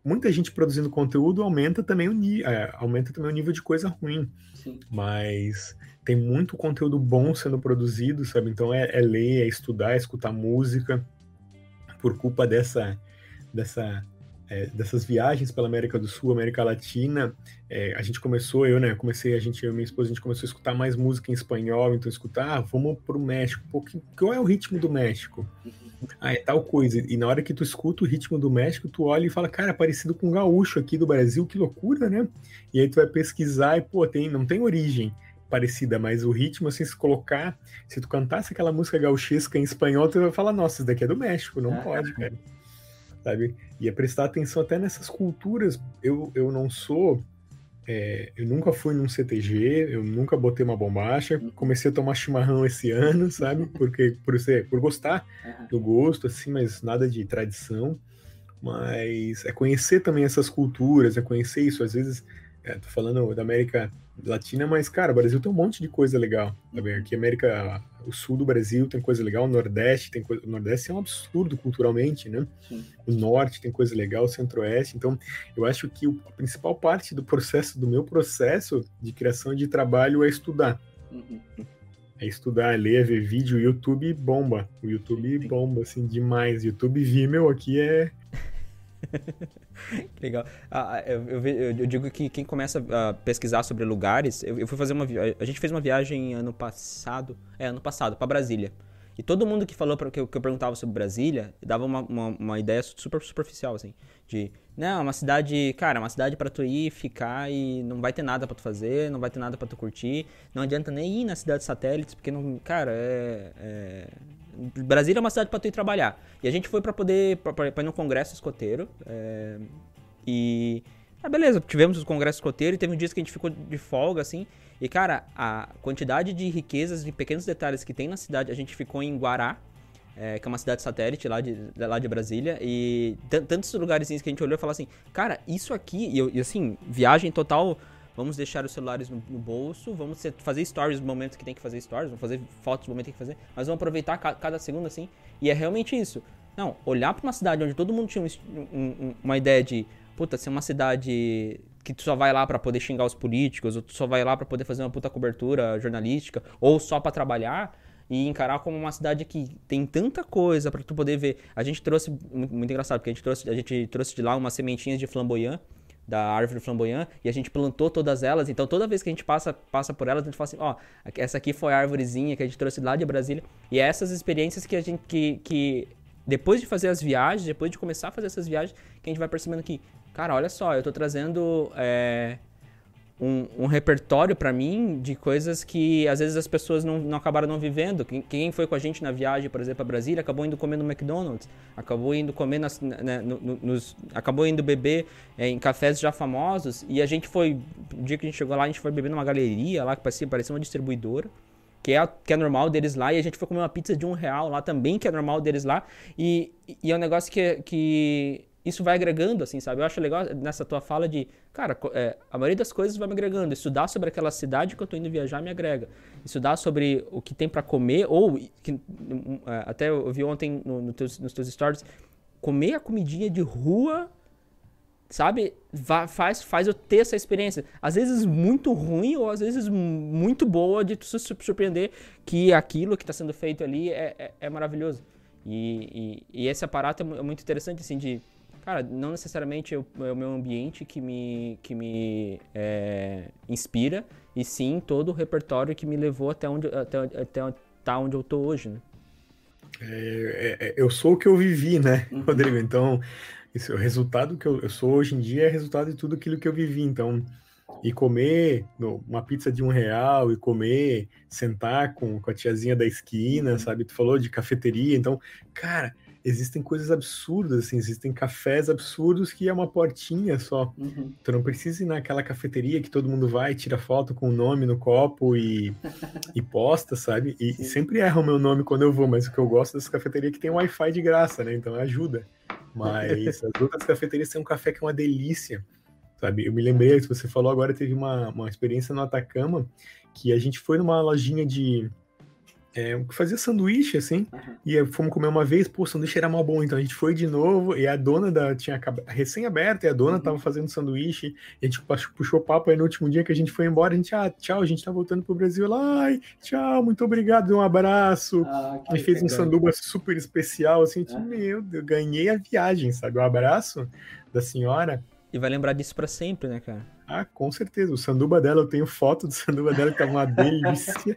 muita gente produzindo conteúdo aumenta também o, é, aumenta também o nível de coisa ruim. Sim. Mas tem muito conteúdo bom sendo produzido, sabe? Então é, é ler, é estudar, é escutar música. Por culpa dessa, dessa, é, dessas viagens pela América do Sul, América Latina, é, a gente começou, eu, né? Comecei, a gente, eu e minha esposa, a gente começou a escutar mais música em espanhol, então escutar, ah, vamos pro México. Pô, que, qual é o ritmo do México? Ah, é tal coisa. E na hora que tu escuta o ritmo do México, tu olha e fala, cara, é parecido com o gaúcho aqui do Brasil, que loucura, né? E aí tu vai pesquisar e, pô, tem, não tem origem parecida, mas o ritmo, assim, se colocar, se tu cantasse aquela música gauchesca em espanhol, tu vai falar, nossa, isso daqui é do México, não ah, pode, cara. Sabe? E é prestar atenção até nessas culturas. Eu, eu não sou é, eu nunca fui num CTG, eu nunca botei uma bombacha. Comecei a tomar chimarrão esse ano, sabe? Porque por ser, por gostar do gosto, assim, mas nada de tradição. Mas é conhecer também essas culturas, é conhecer isso. Às vezes é, tô falando da América Latina, mas, cara, o Brasil tem um monte de coisa legal. Também aqui, América, o sul do Brasil tem coisa legal, o Nordeste tem coisa. O Nordeste é um absurdo culturalmente, né? Sim. O Norte tem coisa legal, o Centro-Oeste. Então, eu acho que a principal parte do processo, do meu processo de criação de trabalho é estudar. Uhum. É estudar, é ler, é ver vídeo. O YouTube bomba. O YouTube bomba, assim, demais. YouTube Vimeo aqui é Legal. Ah, eu, eu, eu, digo que quem começa a pesquisar sobre lugares, eu, eu fui fazer uma a gente fez uma viagem ano passado, é ano passado para Brasília. E todo mundo que falou para que, eu, que eu perguntava sobre Brasília dava uma, uma, uma, ideia super superficial assim, de não, uma cidade, cara, uma cidade para tu ir, ficar e não vai ter nada para tu fazer, não vai ter nada para tu curtir, não adianta nem ir na cidade satélites porque não, cara, é, é Brasília é uma cidade para tu ir trabalhar. E a gente foi para poder para ir no congresso escoteiro. É, e ah, beleza, tivemos os congressos escoteiros e teve um dia que a gente ficou de folga assim. E cara, a quantidade de riquezas e pequenos detalhes que tem na cidade, a gente ficou em Guará, é, que é uma cidade satélite lá de, lá de Brasília, e tantos lugares que a gente olhou e falou assim, cara, isso aqui, e, e assim, viagem total Vamos deixar os celulares no, no bolso, vamos fazer stories no momento que tem que fazer stories, vamos fazer fotos no momento que tem que fazer, mas vamos aproveitar ca cada segundo assim. E é realmente isso. Não, olhar para uma cidade onde todo mundo tinha um, um, uma ideia de, puta, ser uma cidade que tu só vai lá para poder xingar os políticos, ou tu só vai lá para poder fazer uma puta cobertura jornalística, ou só para trabalhar e encarar como uma cidade que tem tanta coisa para tu poder ver. A gente trouxe muito, engraçado, porque a gente trouxe, a gente trouxe de lá umas sementinhas de flamboyant da árvore flamboyant e a gente plantou todas elas. Então toda vez que a gente passa, passa por elas, a gente fala assim, ó, oh, essa aqui foi a árvorezinha que a gente trouxe lá de Brasília. E é essas experiências que a gente que, que depois de fazer as viagens, depois de começar a fazer essas viagens, que a gente vai percebendo que, cara, olha só, eu tô trazendo é, um, um repertório para mim de coisas que às vezes as pessoas não, não acabaram não vivendo. Quem, quem, foi com a gente na viagem, por exemplo, a Brasília, acabou indo comer no McDonald's, acabou indo comer nas, né, no, nos, acabou indo beber é, em cafés já famosos. E a gente foi, o dia que a gente chegou lá, a gente foi beber numa galeria lá que parecia, parecia uma distribuidora. Que é, que é normal deles lá, e a gente foi comer uma pizza de um real lá também, que é normal deles lá, e, e é um negócio que, que isso vai agregando, assim, sabe? Eu acho legal nessa tua fala de, cara, é, a maioria das coisas vai me agregando. Estudar sobre aquela cidade que eu tô indo viajar me agrega. Estudar sobre o que tem para comer, ou, que, é, até eu vi ontem no, no teus, nos teus stories, comer a comidinha de rua, sabe? Va, faz, faz eu ter essa experiência. Às vezes muito ruim, ou às vezes muito boa de tu se surpreender que aquilo que está sendo feito ali é, é, é maravilhoso. E, e, e, esse aparato é muito interessante, assim, de Cara, não necessariamente é o, é o meu ambiente que me, que me é, inspira, e sim todo o repertório que me levou até onde, até, até tá onde eu tô hoje, né? É, é, é, eu sou o que eu vivi, né, uhum. Rodrigo? Então, esse, o resultado que eu, eu, sou hoje em dia é resultado de tudo aquilo que eu vivi. Então, e comer uma pizza de um real, e comer, sentar com, com a tiazinha da esquina, uhum. sabe? Tu falou de cafeteria, então, cara, existem coisas absurdas, assim, existem cafés absurdos que é uma portinha só. Uhum. Tu não precisa ir naquela cafeteria que todo mundo vai, tira foto com o nome no copo e, e posta, sabe? E, e, sempre erra o meu nome quando eu vou, mas o que eu gosto dessa cafeteria é que tem Wi-Fi de graça, né? Então ajuda. Mas as outras cafeterias têm um café que é uma delícia, sabe? Eu me lembrei, se você falou agora, teve uma, uma experiência no Atacama que a gente foi numa lojinha de é, fazia sanduíche, assim, uhum. e fomos comer uma vez, pô, o sanduíche era mal bom, então a gente foi de novo, e a dona da, tinha recém-aberta, e a dona uhum. tava fazendo sanduíche, e a gente puxou papo aí no último dia que a gente foi embora, a gente, ah, tchau, a gente tá voltando pro Brasil, lá, ai, tchau, muito obrigado, um abraço, ah, e fez um sanduba super especial, assim, gente, meu Deus, ganhei a viagem, sabe, o abraço da senhora. E vai lembrar disso para sempre, né, cara? Ah, com certeza. O sanduba dela, eu tenho foto do sanduba dela que tava uma delícia,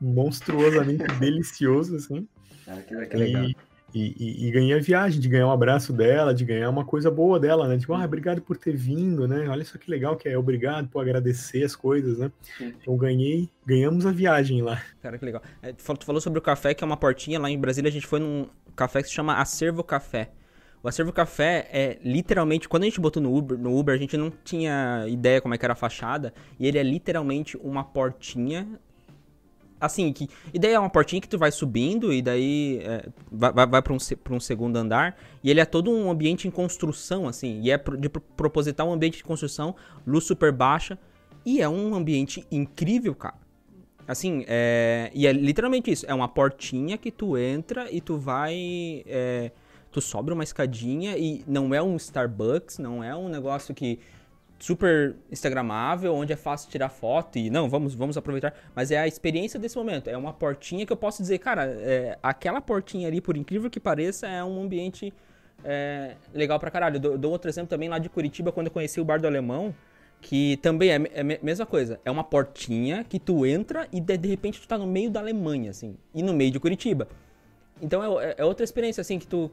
monstruosamente delicioso, assim. Ah, que, que legal. E, e, e, ganhei a viagem, de ganhar um abraço dela, de ganhar uma coisa boa dela, né? Tipo, ah, obrigado por ter vindo, né? Olha só que legal que é, obrigado por agradecer as coisas, né? Então ganhei, ganhamos a viagem lá. Cara, que legal. É, tu falou sobre o café, que é uma portinha lá em Brasília, a gente foi num café que se chama Acervo Café. O Acervo Café é literalmente, quando a gente botou no Uber, no Uber, a gente não tinha ideia como é que era a fachada, e ele é literalmente uma portinha assim, que ideia é uma portinha que tu vai subindo e daí é, vai, vai, para um, pra um segundo andar e ele é todo um ambiente em construção, assim, e é de proposital um ambiente de construção, luz super baixa e é um ambiente incrível, cara. Assim, é, e é literalmente isso, é uma portinha que tu entra e tu vai... É, tu sobe uma escadinha e não é um Starbucks, não é um negócio que super instagramável, onde é fácil tirar foto e não, vamos, vamos aproveitar, mas é a experiência desse momento, é uma portinha que eu posso dizer, cara, é, aquela portinha ali, por incrível que pareça, é um ambiente é, legal pra caralho. Dou, dou, outro exemplo também lá de Curitiba, quando eu conheci o Bar do Alemão, que também é, é a mesma coisa, é uma portinha que tu entra e de, de repente tu tá no meio da Alemanha, assim, e no meio de Curitiba. Então é, é, outra experiência, assim, que tu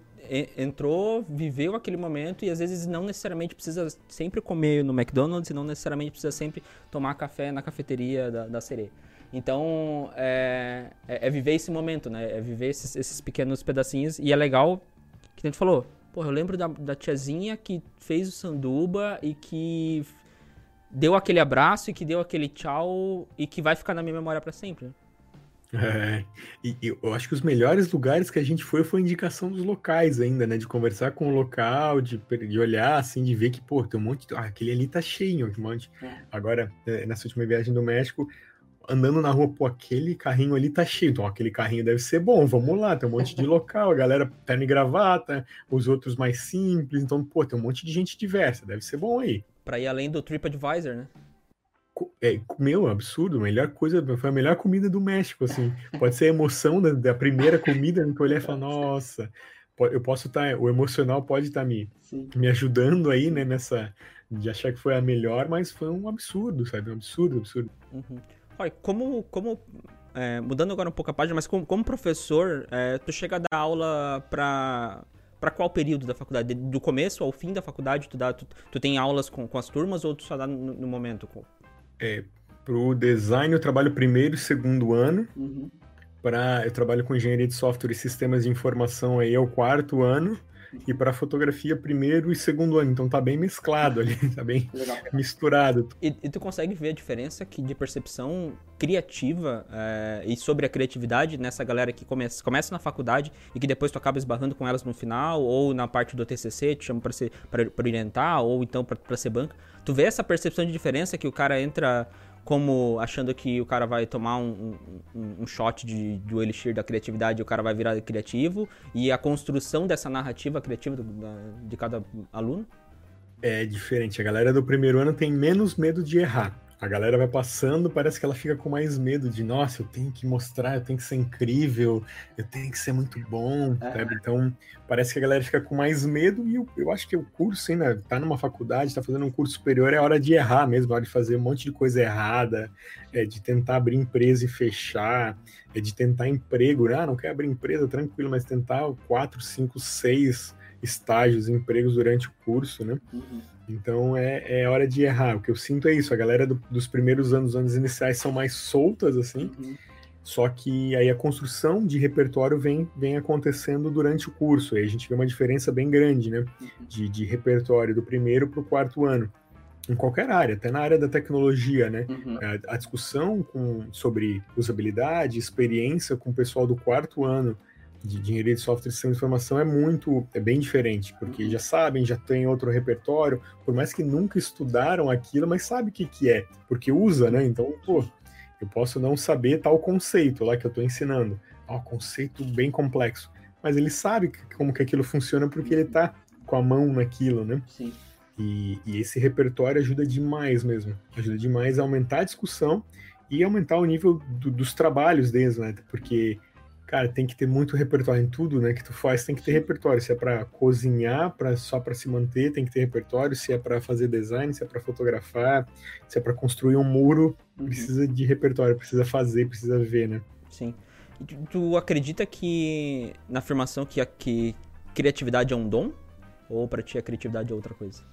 entrou, viveu aquele momento e às vezes não necessariamente precisa sempre comer no McDonald's e não necessariamente precisa sempre tomar café na cafeteria da, da sereia. Então, é, é, é, viver esse momento, né? É viver esses, esses, pequenos pedacinhos e é legal, que a gente falou, pô, eu lembro da, da tiazinha que fez o sanduba e que deu aquele abraço e que deu aquele tchau e que vai ficar na minha memória para sempre? É, e, e, eu acho que os melhores lugares que a gente foi foi a indicação dos locais ainda, né? De conversar com o local, de, de olhar, assim, de ver que, pô, tem um monte. De, ah, aquele ali tá cheio, um monte. É. Agora, é, nessa última viagem do México, andando na rua, pô, aquele carrinho ali tá cheio. Então, aquele carrinho deve ser bom, vamos lá, tem um monte de local, a galera terno e gravata, os outros mais simples. Então, pô, tem um monte de gente diversa, deve ser bom aí. Pra ir além do TripAdvisor, né? É, meu, absurdo, a melhor coisa, foi a melhor comida do México, assim. Pode ser a emoção da, da primeira comida, que eu olhei e falei, nossa, eu posso estar, tá, o emocional pode estar tá me, me ajudando aí, né, nessa, de achar que foi a melhor, mas foi um absurdo, sabe, um absurdo, absurdo. Uhum. Olha, como, como é, mudando agora um pouco a página, mas como, como professor, é, tu chega a dar aula para para qual período da faculdade? Do começo ao fim da faculdade, tu, dá, tu, tu tem aulas com, com as turmas ou tu só dá no, no momento? É, para o design eu trabalho primeiro e segundo ano. Uhum. Para eu trabalho com engenharia de software e sistemas de informação aí é o quarto ano e para fotografia primeiro e segundo ano. Então tá bem mesclado ali, tá bem Legal. misturado. E, e tu consegue ver a diferença que de percepção criativa é, e sobre a criatividade nessa galera que começa, começa na faculdade e que depois tu acaba esbarrando com elas no final ou na parte do TCC, te chama para ser para orientar ou então para ser banca. Tu vê essa percepção de diferença que o cara entra como achando que o cara vai tomar um, um, um shot de, do elixir da criatividade e o cara vai virar criativo, e a construção dessa narrativa criativa do, da, de cada aluno? É diferente. A galera do primeiro ano tem menos medo de errar. A galera vai passando, parece que ela fica com mais medo de, nossa, eu tenho que mostrar, eu tenho que ser incrível, eu tenho que ser muito bom, É. sabe? Então, parece que a galera fica com mais medo e eu, eu acho que o curso, ainda tá numa faculdade, tá fazendo um curso superior, é hora de errar mesmo, é hora de fazer um monte de coisa errada, é de tentar abrir empresa e fechar, é de tentar emprego, né? ah, não quer abrir empresa, tranquilo, mas tentar quatro, cinco, seis estágios, empregos durante o curso, né? Uhum. Então é, é hora de errar. O que eu sinto é isso. A galera do- dos primeiros anos, anos iniciais, são mais soltas, assim. Uhum. Só que aí a construção de repertório vem, vem acontecendo durante o curso. Aí a gente vê uma diferença bem grande, né? Uhum. De, de repertório do primeiro para o quarto ano. Em qualquer área, até na área da tecnologia, né? Uhum. A, a discussão com, sobre usabilidade, experiência com o pessoal do quarto ano de engenharia de software e sistema de informação é muito, é bem diferente, porque já sabem, já tem outro repertório, por mais que nunca estudaram aquilo, mas sabe o que, que é, porque usa, né? Então, pô, eu posso não saber tal conceito lá que eu estou ensinando, ah, um conceito bem complexo, mas ele sabe como que aquilo funciona porque ele está com a mão naquilo, né? Sim. E, e esse repertório ajuda demais mesmo. Ajuda demais a aumentar a discussão e aumentar o nível do- dos trabalhos deles, né? Porque, cara, tem que ter muito repertório em tudo, né? Que tu faz, tem que ter repertório. Se é para cozinhar, pra, só para se manter, tem que ter repertório. Se é para fazer design, se é para fotografar, se é para construir um muro, Uhum. precisa de repertório, precisa fazer, precisa ver, né? Sim. Tu, tu acredita que na afirmação que, a, que criatividade é um dom? Ou pra ti a criatividade é outra coisa?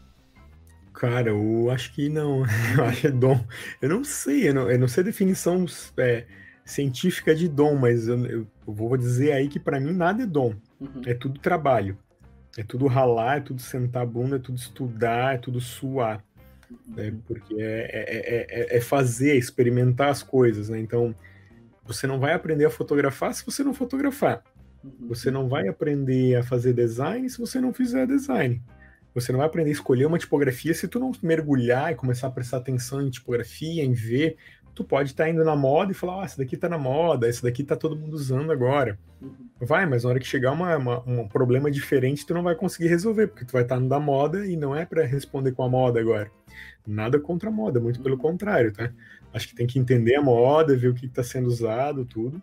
Cara, eu acho que não. Eu acho que é dom. Eu não sei, eu não, eu não sei a definição é, científica de dom, mas eu, eu vou dizer aí que para mim nada é dom. Uhum. É tudo trabalho. É tudo ralar, é tudo sentar a bunda, é tudo estudar, é tudo suar. Né? Porque é, é, é, é fazer, é experimentar as coisas, né? Então, você não vai aprender a fotografar se você não fotografar. Uhum. Você não vai aprender a fazer design se você não fizer design. Você não vai aprender a escolher uma tipografia se tu não mergulhar e começar a prestar atenção em tipografia, em ver. Tu pode estar indo na moda e falar, ah, essa daqui tá na moda, essa daqui tá todo mundo usando agora. Uhum. Vai, mas na hora que chegar uma, uma- um problema diferente, tu não vai conseguir resolver, porque tu vai estar no da moda e não é para responder com a moda agora. Nada contra a moda, muito pelo contrário, tá? Acho que tem que entender a moda, ver o que está sendo usado, tudo.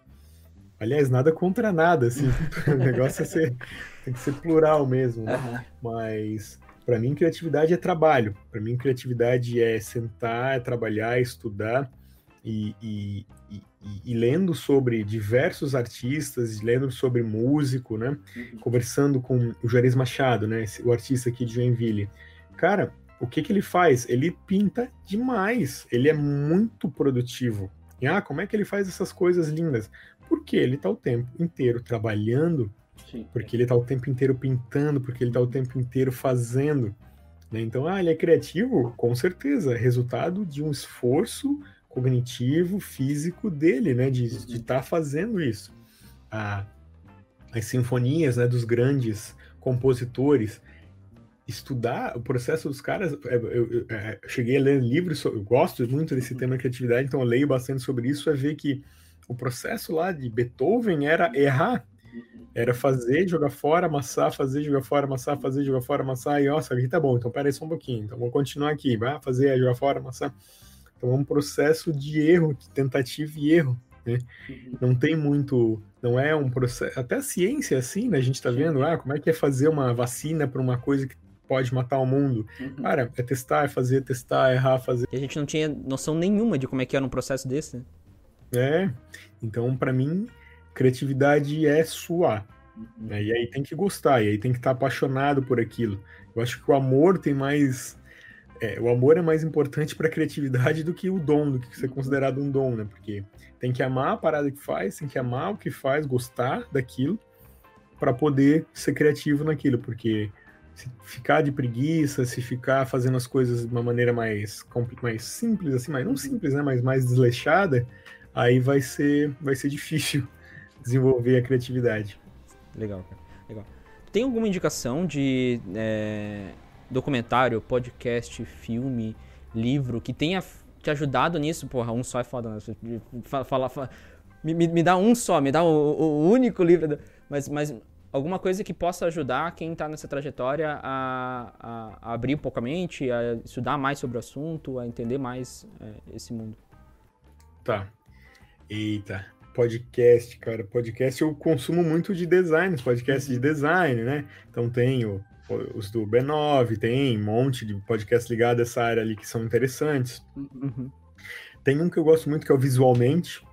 Aliás, nada contra nada, assim. o negócio é ser, tem que ser plural mesmo, né? Mas para mim criatividade é trabalho. Para mim criatividade é sentar, é trabalhar, é estudar e, e, e, e- lendo sobre diversos artistas, lendo sobre músico, né? Uhum. Conversando com o Juarez Machado, né? esse- o artista aqui de Joinville. Cara, o que que ele faz? Ele pinta demais. Ele é muito produtivo. E, ah, como é que ele faz essas coisas lindas? Porque ele tá o tempo inteiro trabalhando Sim. porque ele está o tempo inteiro pintando, porque ele está o tempo inteiro fazendo. né? Então, ah, ele é criativo? Com certeza, resultado de um esforço cognitivo, físico dele, né? De estar fazendo isso. As sinfonias né, dos grandes compositores, estudar o processo dos caras. é, Eu, eu- é, eu cheguei a ler livros, eu gosto muito desse tema criatividade, então eu leio bastante sobre isso, é ver que o processo lá de Beethoven era errar. Uhum. Era fazer, jogar fora, amassar, fazer, jogar fora, amassar, fazer, jogar fora, amassar, e nossa, aqui tá bom, então peraí só um pouquinho, então vamos continuar aqui, vai fazer, jogar fora, amassar. Então é um processo de erro, de tentativa e erro. Uhum. Não tem muito, não é um processo, até a ciência é assim, né? A gente tá Sim. vendo, ah, como é que é fazer uma vacina para uma coisa que pode matar o mundo? Uhum. Cara, é testar, é fazer, testar, errar, fazer. E a gente não tinha noção nenhuma de como é que era um processo desse, né? É, então para mim, criatividade é suar. Uhum. né? E aí tem que gostar, e aí tem que estar apaixonado por aquilo. Eu acho que o amor tem mais é, o amor é mais importante para a criatividade do que o dom, do que ser considerado um dom, né? Porque tem que amar a parada que faz, tem que amar o que faz, gostar daquilo, para poder ser criativo naquilo, porque se ficar de preguiça, se ficar fazendo as coisas de uma maneira mais, mais simples, assim, mas não simples, né? Mas mais desleixada, aí vai ser, vai ser difícil desenvolver a criatividade. Legal, cara. Legal. Tem alguma indicação de é, documentário, podcast, filme, livro que tenha te ajudado nisso? Porra, um só é foda, né? Fala, fala, me, me, dá um só, me dá o, o único livro. Mas, mas alguma coisa que possa ajudar quem está nessa trajetória a, a, a, abrir um pouco a mente, a estudar mais sobre o assunto, a entender mais é, esse mundo. Tá. Eita, podcast, cara. Podcast eu consumo muito de design, podcast de design, né? Então tenho os do B9, tem um monte de podcasts ligados a essa área ali que são interessantes. Uhum. Tem um que eu gosto muito que é o Visualmente,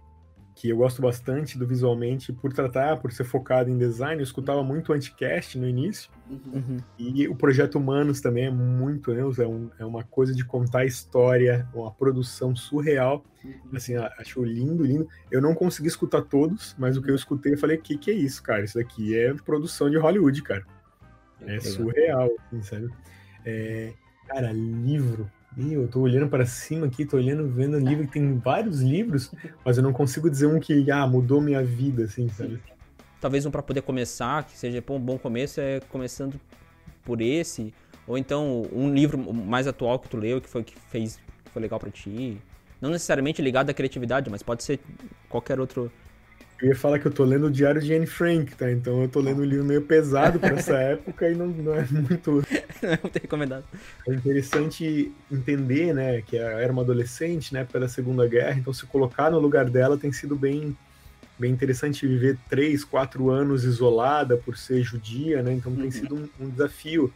que eu gosto bastante do visualmente por tratar, por ser focado em design. Eu escutava muito o Anticast no início. Uhum. E o Projeto Humanos também é muito, né? É, um, é uma coisa de contar história, uma produção surreal. Uhum. Assim, acho lindo, lindo. Eu não consegui escutar todos, mas o que eu escutei, eu falei, o que, que é isso, cara? Isso daqui é produção de Hollywood, cara. É, surreal, assim, sabe? É, cara, livro eu tô olhando para cima aqui, tô olhando, vendo um livro que tem vários livros, mas eu não consigo dizer um que ah, mudou minha vida, assim, sabe? Talvez um para poder começar, que seja pô, um bom começo é começando por esse, ou então um livro mais atual que tu leu que foi que fez que foi legal para ti. Não necessariamente ligado à criatividade, mas pode ser qualquer outro eu ia falar que eu tô lendo o Diário de Anne Frank, tá? Então eu tô lendo um livro meio pesado para essa época e não, não é muito. não é muito recomendado. É interessante entender, né, que ela era uma adolescente na época da Segunda Guerra, então se colocar no lugar dela tem sido bem, bem interessante viver três, quatro anos isolada por ser judia, né? Então tem uhum. sido um, um desafio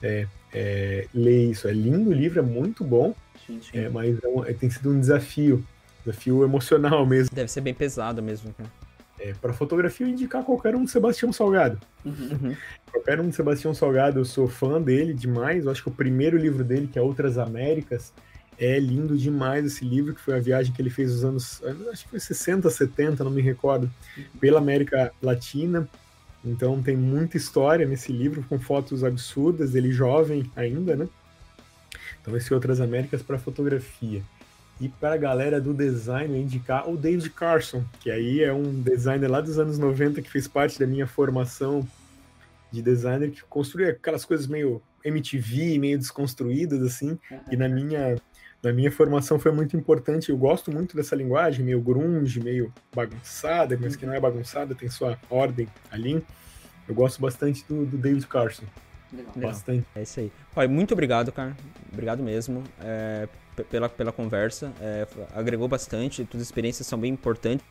é, é, ler isso. É lindo o livro, é muito bom, sim, sim. É, mas é um, é, tem sido um desafio Desafio emocional mesmo. Deve ser bem pesado mesmo, É, para fotografia, eu indicar qualquer um do Sebastião Salgado. Uhum. Qualquer um do Sebastião Salgado, eu sou fã dele demais. Eu acho que o primeiro livro dele, que é Outras Américas, é lindo demais esse livro, que foi a viagem que ele fez nos anos, acho que foi 60, 70, não me recordo, pela América Latina. Então tem muita história nesse livro, com fotos absurdas, ele jovem ainda, né? Então esse Outras Américas para fotografia. E para a galera do design, indicar o David Carson, que aí é um designer lá dos anos 90 que fez parte da minha formação de designer, que construía aquelas coisas meio MTV, meio desconstruídas, assim, e na minha, na minha formação foi muito importante. Eu gosto muito dessa linguagem, meio grunge, meio bagunçada, mas que não é bagunçada, tem sua ordem ali. Eu gosto bastante do, do David Carson. Legal. Bastante. É isso aí. Pai, muito obrigado, cara. Obrigado mesmo. É, pela, pela conversa. É, agregou bastante, tuas experiências são bem importantes.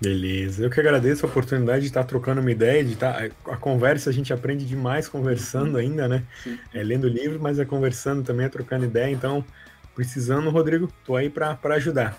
Beleza, eu que agradeço a oportunidade de estar trocando uma ideia, de estar. A conversa a gente aprende demais conversando ainda, né? É, lendo livro, mas é conversando também, é trocando ideia. Então, precisando, Rodrigo, tô aí para ajudar.